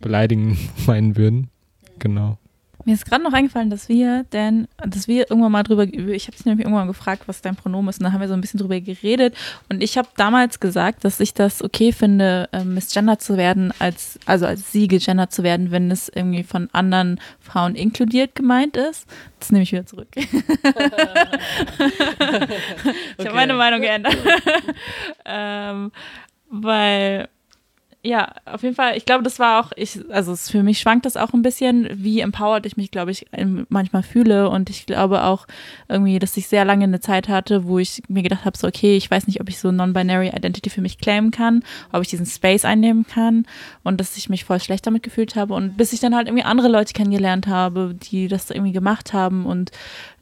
Speaker 4: beleidigen [laughs] meinen würden. Genau.
Speaker 1: Mir ist gerade noch eingefallen, dass wir, denn, dass wir irgendwann mal drüber, ich habe dich nämlich irgendwann gefragt, was dein Pronomen ist, und da haben wir so ein bisschen drüber geredet. Und ich habe damals gesagt, dass ich das okay finde, äh, misgendert zu werden, als, also als sie gegendert zu werden, wenn es irgendwie von anderen Frauen inkludiert gemeint ist. Das nehme ich wieder zurück. [laughs] ich habe meine Meinung geändert. [laughs] ähm, weil ja, auf jeden Fall. Ich glaube, das war auch, ich, also es, für mich schwankt das auch ein bisschen, wie empowered ich mich, glaube ich, manchmal fühle. Und ich glaube auch irgendwie, dass ich sehr lange eine Zeit hatte, wo ich mir gedacht habe, so, okay, ich weiß nicht, ob ich so Non-Binary Identity für mich claimen kann, ob ich diesen Space einnehmen kann und dass ich mich voll schlecht damit gefühlt habe. Und bis ich dann halt irgendwie andere Leute kennengelernt habe, die das irgendwie gemacht haben und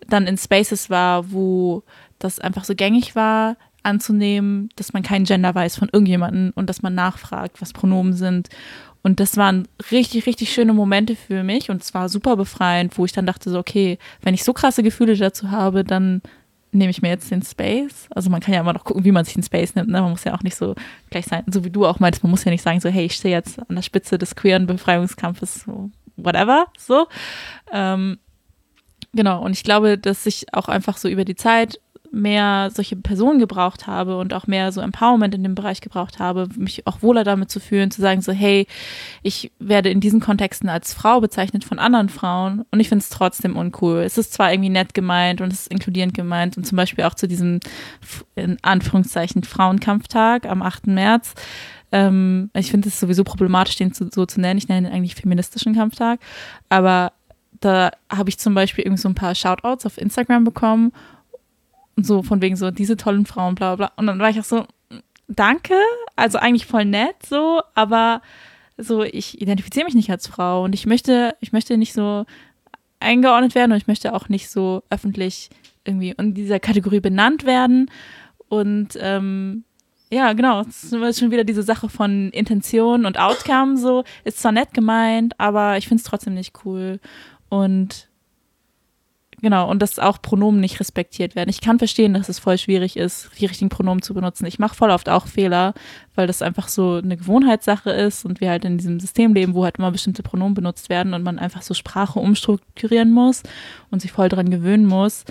Speaker 1: dann in Spaces war, wo das einfach so gängig war, anzunehmen, dass man kein Gender weiß von irgendjemandem und dass man nachfragt, was Pronomen sind. Und das waren richtig, richtig schöne Momente für mich und es war super befreiend, wo ich dann dachte so, okay, wenn ich so krasse Gefühle dazu habe, dann nehme ich mir jetzt den Space. Also man kann ja immer noch gucken, wie man sich den Space nimmt. Ne? Man muss ja auch nicht so gleich sein, so wie du auch meinst, man muss ja nicht sagen so, hey, ich stehe jetzt an der Spitze des queeren Befreiungskampfes, whatever, so. Ähm, genau, und ich glaube, dass ich auch einfach so über die Zeit mehr solche Personen gebraucht habe und auch mehr so Empowerment in dem Bereich gebraucht habe, mich auch wohler damit zu fühlen, zu sagen so, hey, ich werde in diesen Kontexten als Frau bezeichnet von anderen Frauen und ich finde es trotzdem uncool. Es ist zwar irgendwie nett gemeint und es ist inkludierend gemeint und zum Beispiel auch zu diesem, in Anführungszeichen, Frauenkampftag am 8. März, ähm, ich finde es sowieso problematisch, den zu, so zu nennen. Ich nenne ihn eigentlich feministischen Kampftag. Aber da habe ich zum Beispiel irgendwie so ein paar Shoutouts auf Instagram bekommen so von wegen so, diese tollen Frauen, bla bla. Und dann war ich auch so, danke, also eigentlich voll nett so, aber so, ich identifiziere mich nicht als Frau und ich möchte, ich möchte nicht so eingeordnet werden und ich möchte auch nicht so öffentlich irgendwie in dieser Kategorie benannt werden. Und ähm, ja, genau, es ist schon wieder diese Sache von Intention und Outcome so. Ist zwar nett gemeint, aber ich finde es trotzdem nicht cool. Und Genau, und dass auch Pronomen nicht respektiert werden. Ich kann verstehen, dass es voll schwierig ist, die richtigen Pronomen zu benutzen. Ich mache voll oft auch Fehler, weil das einfach so eine Gewohnheitssache ist und wir halt in diesem System leben, wo halt immer bestimmte Pronomen benutzt werden und man einfach so Sprache umstrukturieren muss und sich voll dran gewöhnen muss.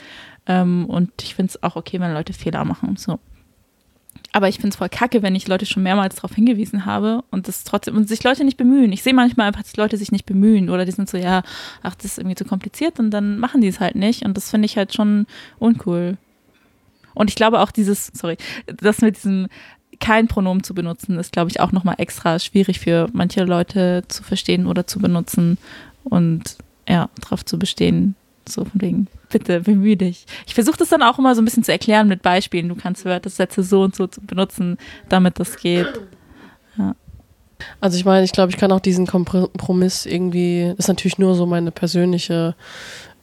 Speaker 1: Ähm, und ich finde es auch okay, wenn Leute Fehler machen. So. Aber ich finde es voll kacke, wenn ich Leute schon mehrmals darauf hingewiesen habe und das trotzdem und sich Leute nicht bemühen. Ich sehe manchmal einfach, dass Leute sich nicht bemühen oder die sind so, ja, ach, das ist irgendwie zu kompliziert und dann machen die es halt nicht. Und das finde ich halt schon uncool. Und ich glaube auch dieses, sorry, das mit diesem kein Pronomen zu benutzen, ist, glaube ich, auch nochmal extra schwierig für manche Leute zu verstehen oder zu benutzen und ja, darauf zu bestehen, so von wegen, bitte bemühe dich. Ich versuche das dann auch immer so ein bisschen zu erklären mit Beispielen. Du kannst Wörtersätze so und so benutzen, damit das geht. Ja.
Speaker 2: Also ich meine, ich glaube, ich kann auch diesen Kompromiss irgendwie, das ist natürlich nur so meine persönliche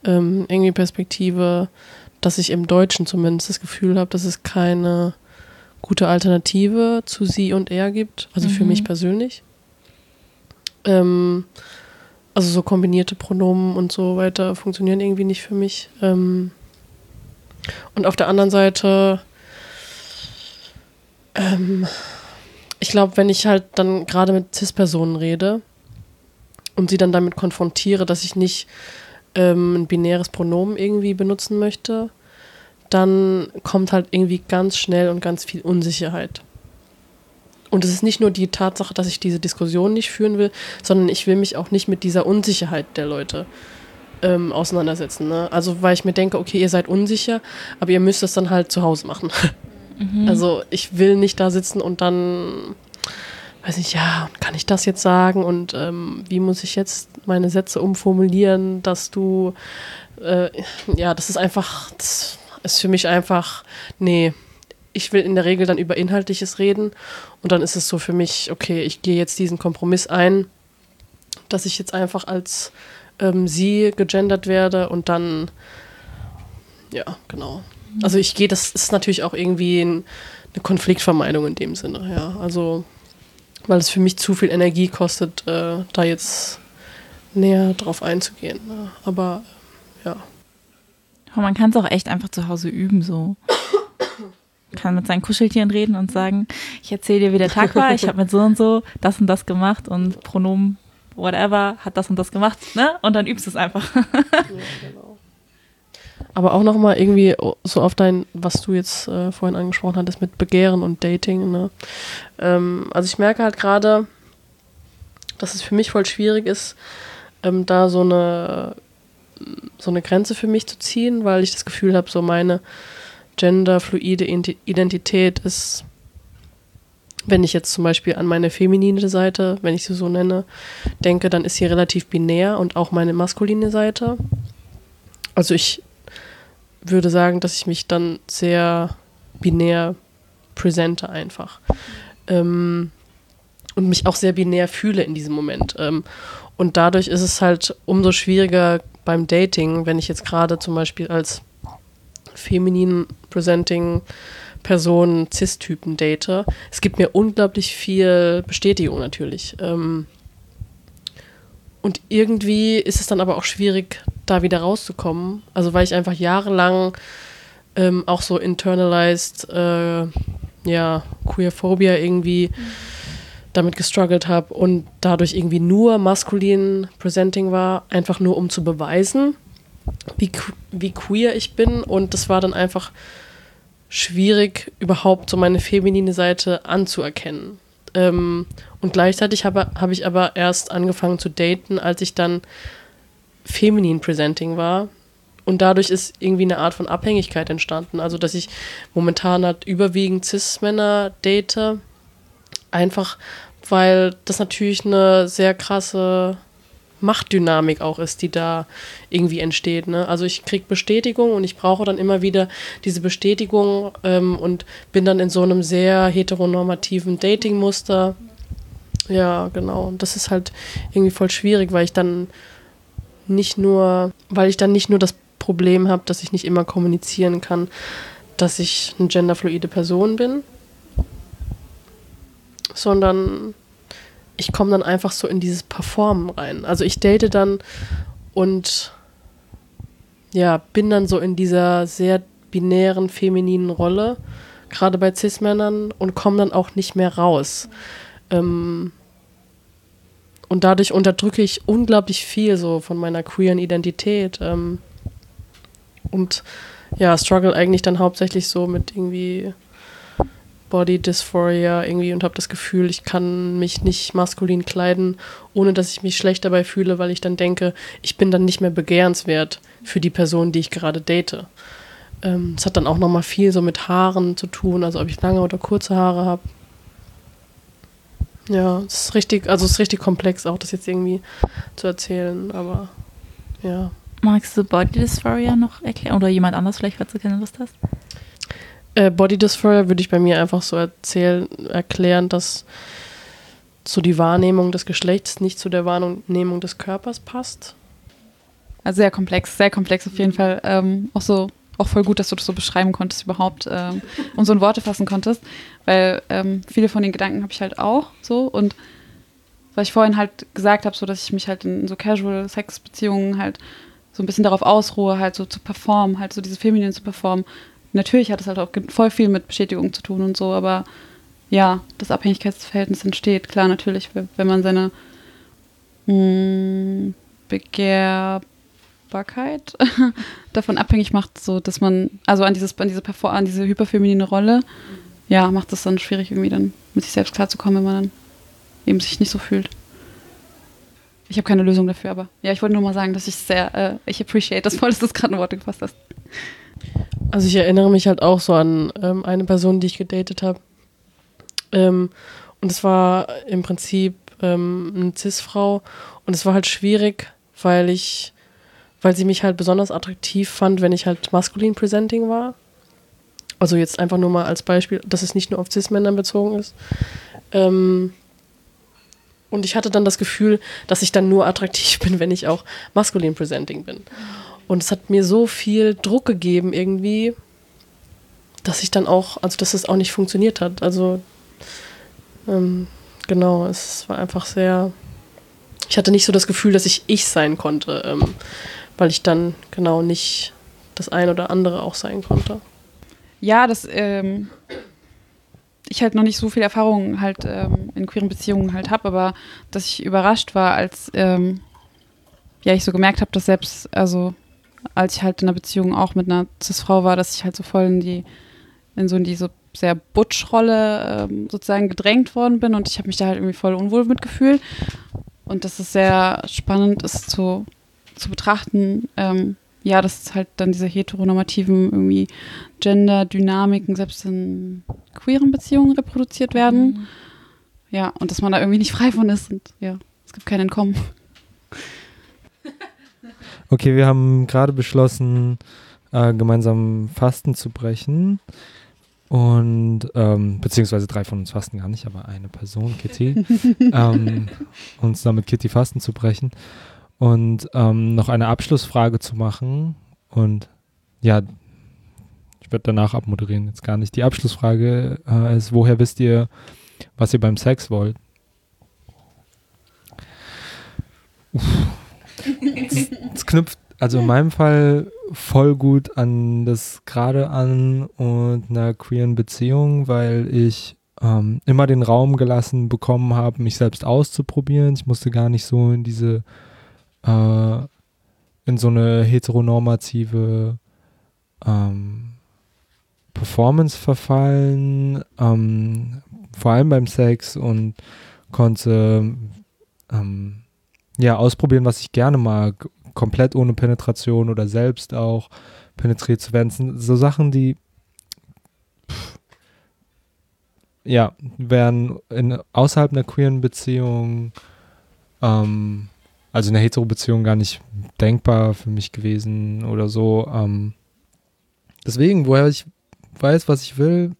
Speaker 2: ähm, irgendwie Perspektive, dass ich im Deutschen zumindest das Gefühl habe, dass es keine gute Alternative zu sie und er gibt. Also für
Speaker 1: Mhm.
Speaker 2: mich persönlich. Ähm, also so kombinierte Pronomen und so weiter funktionieren irgendwie nicht für mich. Ähm, und auf der anderen Seite, ähm, ich glaube, wenn ich halt dann gerade mit CIS-Personen rede und sie dann damit konfrontiere, dass ich nicht ähm, ein binäres Pronomen irgendwie benutzen möchte, dann kommt halt irgendwie ganz schnell und ganz viel Unsicherheit. Und es ist nicht nur die Tatsache, dass ich diese Diskussion nicht führen will, sondern ich will mich auch nicht mit dieser Unsicherheit der Leute ähm, auseinandersetzen. Ne? Also weil ich mir denke, okay, ihr seid unsicher, aber ihr müsst es dann halt zu Hause machen. Also ich will nicht da sitzen und dann, weiß nicht, ja, kann ich das jetzt sagen und ähm, wie muss ich jetzt meine Sätze umformulieren, dass du, äh, ja, das ist einfach, das ist für mich einfach, nee, ich will in der Regel dann über Inhaltliches reden und dann ist es so für mich, okay, ich gehe jetzt diesen Kompromiss ein, dass ich jetzt einfach als ähm, sie gegendert werde und dann, ja, genau. Also ich gehe, das ist natürlich auch irgendwie ein, eine Konfliktvermeidung in dem Sinne, ja. Also, weil es für mich zu viel Energie kostet, äh, da jetzt näher drauf einzugehen. Ne? Aber ja.
Speaker 1: Man kann es auch echt einfach zu Hause üben, so. Kann mit seinen Kuscheltieren reden und sagen, ich erzähle dir, wie der Tag war, ich habe mit so und so das und das gemacht und Pronomen, whatever, hat das und das gemacht, ne? Und dann übst du es einfach. [laughs]
Speaker 2: Aber auch nochmal irgendwie so auf dein, was du jetzt äh, vorhin angesprochen hattest mit Begehren und Dating. Ne? Ähm, also ich merke halt gerade, dass es für mich voll schwierig ist, ähm, da so eine, so eine Grenze für mich zu ziehen, weil ich das Gefühl habe, so meine genderfluide Identi- Identität ist, wenn ich jetzt zum Beispiel an meine feminine Seite, wenn ich sie so nenne, denke, dann ist sie relativ binär und auch meine maskuline Seite. Also ich würde sagen, dass ich mich dann sehr binär präsente einfach. Ähm, und mich auch sehr binär fühle in diesem Moment. Ähm, und dadurch ist es halt umso schwieriger beim Dating, wenn ich jetzt gerade zum Beispiel als feminin presenting Person Cis-Typen date. Es gibt mir unglaublich viel Bestätigung natürlich. Ähm, und irgendwie ist es dann aber auch schwierig, da wieder rauszukommen. Also weil ich einfach jahrelang ähm, auch so internalized, äh, ja, Queerphobia irgendwie damit gestruggelt habe und dadurch irgendwie nur maskulin presenting war, einfach nur um zu beweisen, wie, wie queer ich bin. Und das war dann einfach schwierig, überhaupt so meine feminine Seite anzuerkennen. Ähm, und gleichzeitig habe hab ich aber erst angefangen zu daten, als ich dann feminin presenting war. Und dadurch ist irgendwie eine Art von Abhängigkeit entstanden. Also, dass ich momentan halt überwiegend Cis-Männer date. Einfach, weil das natürlich eine sehr krasse Machtdynamik auch ist, die da irgendwie entsteht. Ne? Also ich kriege Bestätigung und ich brauche dann immer wieder diese Bestätigung ähm, und bin dann in so einem sehr heteronormativen Dating-Muster. Ja, genau. Und das ist halt irgendwie voll schwierig, weil ich dann nicht nur, weil ich dann nicht nur das Problem habe, dass ich nicht immer kommunizieren kann, dass ich eine genderfluide Person bin, sondern ich komme dann einfach so in dieses Performen rein. Also ich date dann und ja, bin dann so in dieser sehr binären femininen Rolle, gerade bei Cis-Männern, und komme dann auch nicht mehr raus. Ähm, und dadurch unterdrücke ich unglaublich viel so von meiner queeren Identität. Ähm, und ja, struggle eigentlich dann hauptsächlich so mit irgendwie Body Dysphoria irgendwie und habe das Gefühl, ich kann mich nicht maskulin kleiden, ohne dass ich mich schlecht dabei fühle, weil ich dann denke, ich bin dann nicht mehr begehrenswert für die Person, die ich gerade date. Ähm, Es hat dann auch nochmal viel so mit Haaren zu tun, also ob ich lange oder kurze Haare habe. Ja, es ist richtig, also es ist richtig komplex, auch das jetzt irgendwie zu erzählen, aber ja.
Speaker 1: Magst du Body Dysphoria noch erklären? Oder jemand anders vielleicht, falls du keine Lust hast?
Speaker 2: Äh, Body Dysphoria würde ich bei mir einfach so erzählen, erklären, dass so die Wahrnehmung des Geschlechts nicht zu der Wahrnehmung des Körpers passt.
Speaker 3: Also sehr komplex, sehr komplex auf jeden Fall. Ähm, auch so auch voll gut, dass du das so beschreiben konntest überhaupt ähm, und so in Worte fassen konntest, weil ähm, viele von den Gedanken habe ich halt auch so und was ich vorhin halt gesagt habe, so dass ich mich halt in so Casual-Sex-Beziehungen halt so ein bisschen darauf ausruhe, halt so zu performen, halt so diese Feminine zu performen. Natürlich hat es halt auch voll viel mit Bestätigung zu tun und so, aber ja, das Abhängigkeitsverhältnis entsteht, klar, natürlich, wenn man seine mh, hm, Begehrbarkeit [laughs] davon abhängig macht, so dass man, also an dieses, an diese an diese hyperfeminine Rolle, ja, macht es dann schwierig, irgendwie dann mit sich selbst klarzukommen, wenn man dann eben sich nicht so fühlt. Ich habe keine Lösung dafür, aber ja, ich wollte nur mal sagen, dass ich sehr, äh, ich appreciate das voll, dass du das gerade in Worte gefasst hast.
Speaker 2: Also ich erinnere mich halt auch so an ähm, eine Person, die ich gedatet habe. Ähm, und es war im Prinzip ähm, eine Cis-Frau und es war halt schwierig, weil ich, weil sie mich halt besonders attraktiv fand, wenn ich halt maskulin presenting war. Also jetzt einfach nur mal als Beispiel, dass es nicht nur auf Cis-Männern bezogen ist. Ähm, und ich hatte dann das Gefühl, dass ich dann nur attraktiv [laughs] bin, wenn ich auch maskulin presenting bin. Und es hat mir so viel Druck gegeben irgendwie, dass ich dann auch, also dass es auch nicht funktioniert hat. Also ähm, genau, es war einfach sehr, ich hatte nicht so das Gefühl, dass ich ich sein konnte, ähm, weil ich dann genau nicht das eine oder andere auch sein konnte.
Speaker 3: Ja, das ähm, ich halt noch nicht so viel Erfahrung halt ähm, in queeren Beziehungen halt habe, aber dass ich überrascht war, als ähm, ja ich so gemerkt habe, dass selbst, also als ich halt in einer Beziehung auch mit einer Cis-Frau war, dass ich halt so voll in die, in so in diese sehr Butch-Rolle ähm, sozusagen gedrängt worden bin und ich habe mich da halt irgendwie voll unwohl mitgefühlt. Und dass es sehr spannend ist zu, zu betrachten, ähm, ja, dass halt dann diese heteronormativen irgendwie Gender-Dynamiken selbst in queeren Beziehungen reproduziert werden. Mhm. Ja, und dass man da irgendwie nicht frei von ist und ja, es gibt kein Entkommen.
Speaker 4: Okay, wir haben gerade beschlossen, äh, gemeinsam Fasten zu brechen. Und ähm, beziehungsweise drei von uns fasten gar nicht, aber eine Person, Kitty, [laughs] ähm, uns damit Kitty Fasten zu brechen und ähm, noch eine Abschlussfrage zu machen. Und ja, ich werde danach abmoderieren, jetzt gar nicht. Die Abschlussfrage äh, ist, woher wisst ihr, was ihr beim Sex wollt? Das, das knüpft also in meinem Fall voll gut an das gerade an und einer queeren Beziehung, weil ich ähm, immer den Raum gelassen bekommen habe, mich selbst auszuprobieren. Ich musste gar nicht so in diese äh, in so eine heteronormative ähm, Performance verfallen, ähm, vor allem beim Sex und konnte ähm, ja ausprobieren, was ich gerne mag, komplett ohne Penetration oder selbst auch penetriert zu werden. So Sachen, die ja, wären in, außerhalb einer queeren Beziehung ähm, also eine Hetero-Beziehung gar nicht denkbar für mich gewesen oder so. Ähm, deswegen, woher ich weiß, was ich will,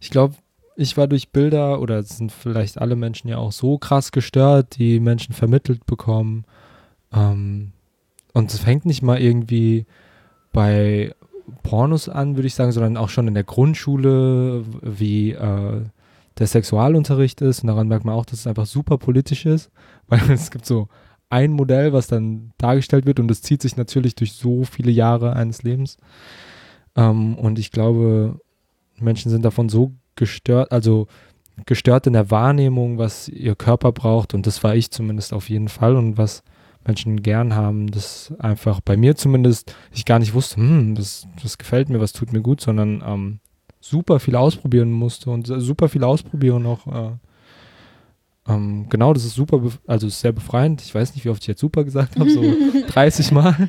Speaker 4: ich glaube, ich war durch Bilder oder sind vielleicht alle Menschen ja auch so krass gestört, die Menschen vermittelt bekommen. Ähm, und es fängt nicht mal irgendwie bei Pornos an, würde ich sagen, sondern auch schon in der Grundschule, wie äh, der Sexualunterricht ist. Und daran merkt man auch, dass es einfach super politisch ist, [laughs] weil es gibt so ein Modell, was dann dargestellt wird und das zieht sich natürlich durch so viele Jahre eines Lebens. Ähm, und ich glaube, Menschen sind davon so gestört, also gestört in der Wahrnehmung, was ihr Körper braucht und das war ich zumindest auf jeden Fall und was Menschen gern haben, das einfach bei mir zumindest, ich gar nicht wusste, hm, das, das gefällt mir, was tut mir gut, sondern ähm, super viel ausprobieren musste und super viel ausprobieren auch äh, ähm, genau, das ist super, also ist sehr befreiend. Ich weiß nicht, wie oft ich jetzt super gesagt habe, so [laughs] 30 Mal.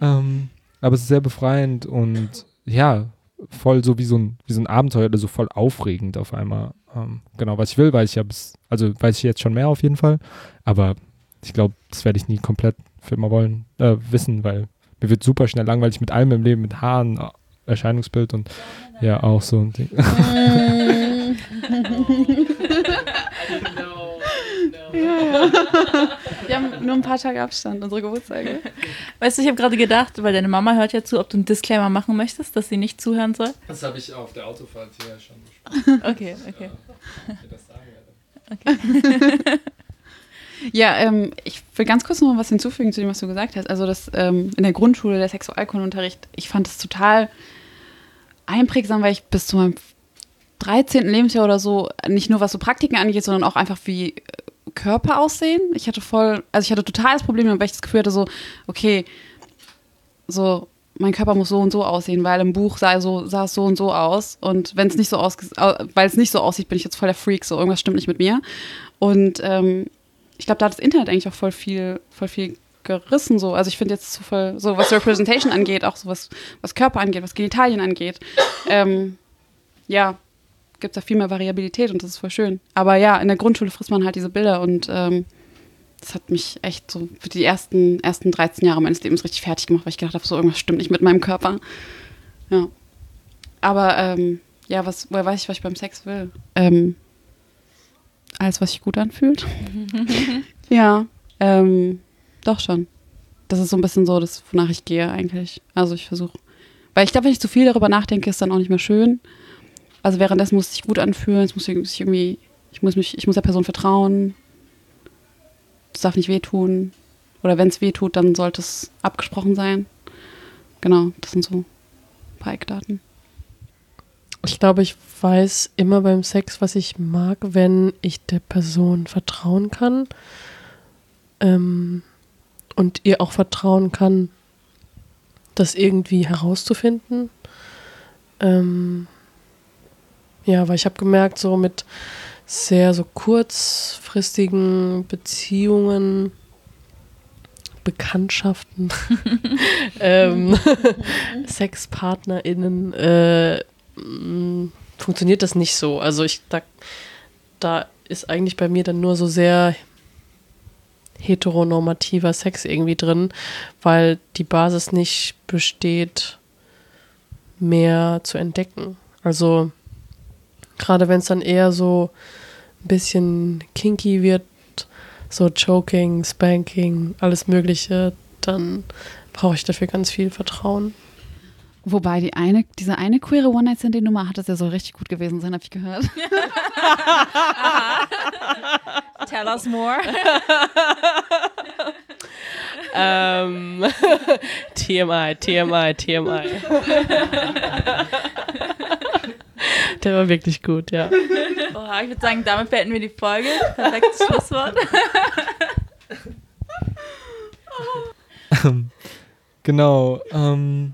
Speaker 4: Ähm, aber es ist sehr befreiend und ja, voll so wie so ein, wie so ein Abenteuer oder so voll aufregend auf einmal. Ähm, genau, was ich will, weiß ich ja bis, also weiß ich jetzt schon mehr auf jeden Fall. Aber ich glaube, das werde ich nie komplett für immer wollen, äh, wissen, weil mir wird super schnell langweilig mit allem im Leben, mit Haaren, Erscheinungsbild und ja, auch so ein Ding. [laughs] [laughs]
Speaker 3: Wir haben nur ein paar Tage Abstand, unsere Geburtstage.
Speaker 1: Weißt du, ich habe gerade gedacht, weil deine Mama hört ja zu, ob du einen Disclaimer machen möchtest, dass sie nicht zuhören soll.
Speaker 4: Das habe ich auf der Autofahrt hier schon [laughs] besprochen.
Speaker 1: Okay, okay. [laughs]
Speaker 3: Ja, ähm, ich will ganz kurz noch mal was hinzufügen zu dem, was du gesagt hast. Also das ähm, in der Grundschule, der Sexualkundenunterricht, ich fand es total einprägsam, weil ich bis zu meinem 13. Lebensjahr oder so, nicht nur was so Praktiken angeht, sondern auch einfach wie äh, Körper aussehen. Ich hatte voll, also ich hatte totales Problem, weil ich das Gefühl hatte, so, okay, so, mein Körper muss so und so aussehen, weil im Buch sah, so, sah es so und so aus. Und wenn es nicht so aus, weil es nicht so aussieht, bin ich jetzt voll der Freak, so irgendwas stimmt nicht mit mir. Und ähm, ich glaube, da hat das Internet eigentlich auch voll viel, voll viel gerissen so. Also ich finde jetzt so voll, so was Representation angeht, auch so was, was Körper angeht, was Genitalien angeht. Ähm, ja, gibt es da viel mehr Variabilität und das ist voll schön. Aber ja, in der Grundschule frisst man halt diese Bilder und ähm, das hat mich echt so für die ersten, ersten 13 Jahre meines Lebens richtig fertig gemacht, weil ich gedacht habe, so irgendwas stimmt nicht mit meinem Körper. Ja. Aber ähm, ja, was, woher weiß ich, was ich beim Sex will? Ähm, alles, was sich gut anfühlt. [laughs] ja, ähm, doch schon. Das ist so ein bisschen so, das, wonach ich gehe eigentlich. Also ich versuche. Weil ich glaube, wenn ich zu viel darüber nachdenke, ist dann auch nicht mehr schön. Also währenddessen muss es sich gut anfühlen, es muss sich irgendwie, ich muss mich, ich muss der Person vertrauen. Es darf nicht wehtun. Oder wenn es wehtut, dann sollte es abgesprochen sein. Genau, das sind so ein paar Eckdaten.
Speaker 2: Ich glaube, ich weiß immer beim Sex, was ich mag, wenn ich der Person vertrauen kann ähm, und ihr auch vertrauen kann, das irgendwie herauszufinden. Ähm, ja, weil ich habe gemerkt, so mit sehr so kurzfristigen Beziehungen, Bekanntschaften, [laughs] ähm, [laughs] SexpartnerInnen, äh, mh, funktioniert das nicht so. Also ich, da, da ist eigentlich bei mir dann nur so sehr heteronormativer Sex irgendwie drin, weil die Basis nicht besteht, mehr zu entdecken. Also gerade wenn es dann eher so ein bisschen kinky wird, so Choking, Spanking, alles Mögliche, dann brauche ich dafür ganz viel Vertrauen.
Speaker 3: Wobei die eine, diese eine queere One-Night-Stand-Nummer hat das ja so richtig gut gewesen sein, habe ich gehört. [laughs]
Speaker 1: Tell us more.
Speaker 2: ähm, [laughs] TMI, TMI, TMI. [laughs] Der war wirklich gut, ja. [laughs]
Speaker 1: Oha, ich würde sagen, damit beenden wir die Folge. Perfektes [laughs] Schlusswort.
Speaker 4: genau. Ähm,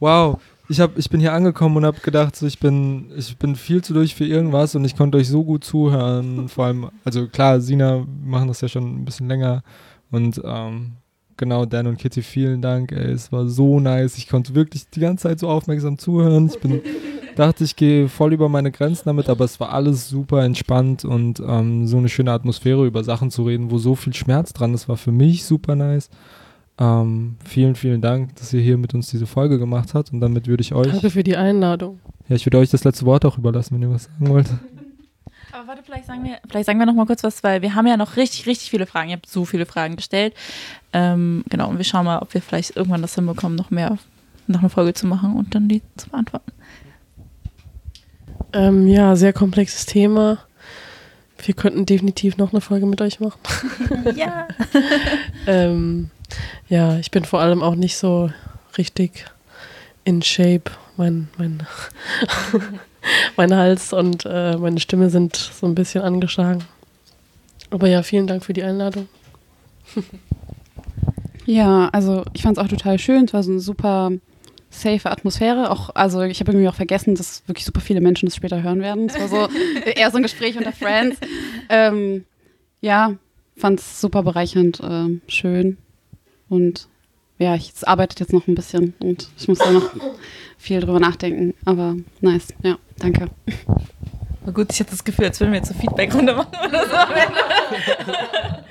Speaker 4: wow. Ich, hab, ich bin hier angekommen und habe gedacht, so, ich, bin, ich bin viel zu durch für irgendwas und ich konnte euch so gut zuhören. Vor allem, also klar, Sina wir machen das ja schon ein bisschen länger und ähm, genau, Dan und Kitty, vielen Dank. Ey, es war so nice. Ich konnte wirklich die ganze Zeit so aufmerksam zuhören. Ich bin, [laughs] dachte, ich gehe voll über meine Grenzen damit, aber es war alles super entspannt und ähm, so eine schöne Atmosphäre über Sachen zu reden, wo so viel Schmerz dran ist, war für mich super nice. Ähm, vielen, vielen Dank, dass ihr hier mit uns diese Folge gemacht habt und damit würde ich euch.
Speaker 2: Danke für die Einladung.
Speaker 4: Ja, ich würde euch das letzte Wort auch überlassen, wenn ihr was sagen wollt. [laughs]
Speaker 1: Aber warte, vielleicht sagen wir, vielleicht sagen wir noch mal kurz was, weil wir haben ja noch richtig, richtig viele Fragen. Ihr habt so viele Fragen gestellt. Ähm, genau, und wir schauen mal, ob wir vielleicht irgendwann das hinbekommen, noch mehr, noch eine Folge zu machen und dann die zu beantworten.
Speaker 2: Ähm, ja, sehr komplexes Thema. Wir könnten definitiv noch eine Folge mit euch machen. [laughs]
Speaker 1: ja. [laughs]
Speaker 2: ähm, ja, ich bin vor allem auch nicht so richtig in Shape. Mein, mein, [laughs] mein Hals und äh, meine Stimme sind so ein bisschen angeschlagen. Aber ja, vielen Dank für die Einladung.
Speaker 3: ja, also ich fand es auch total schön. Es war so eine super safe Atmosphäre. Auch, also ich habe irgendwie auch vergessen, dass wirklich super viele Menschen das später hören werden. Es war so [laughs] eher so ein Gespräch unter Friends. Ähm, ja, fand es super bereichernd, äh, schön. Und ja, ich arbeite jetzt noch ein bisschen und ich muss da noch viel drüber nachdenken. Aber nice, ja, danke.
Speaker 1: Aber gut, ich hatte das Gefühl, als würden wir jetzt so Feedback-Runde machen oder so. [laughs]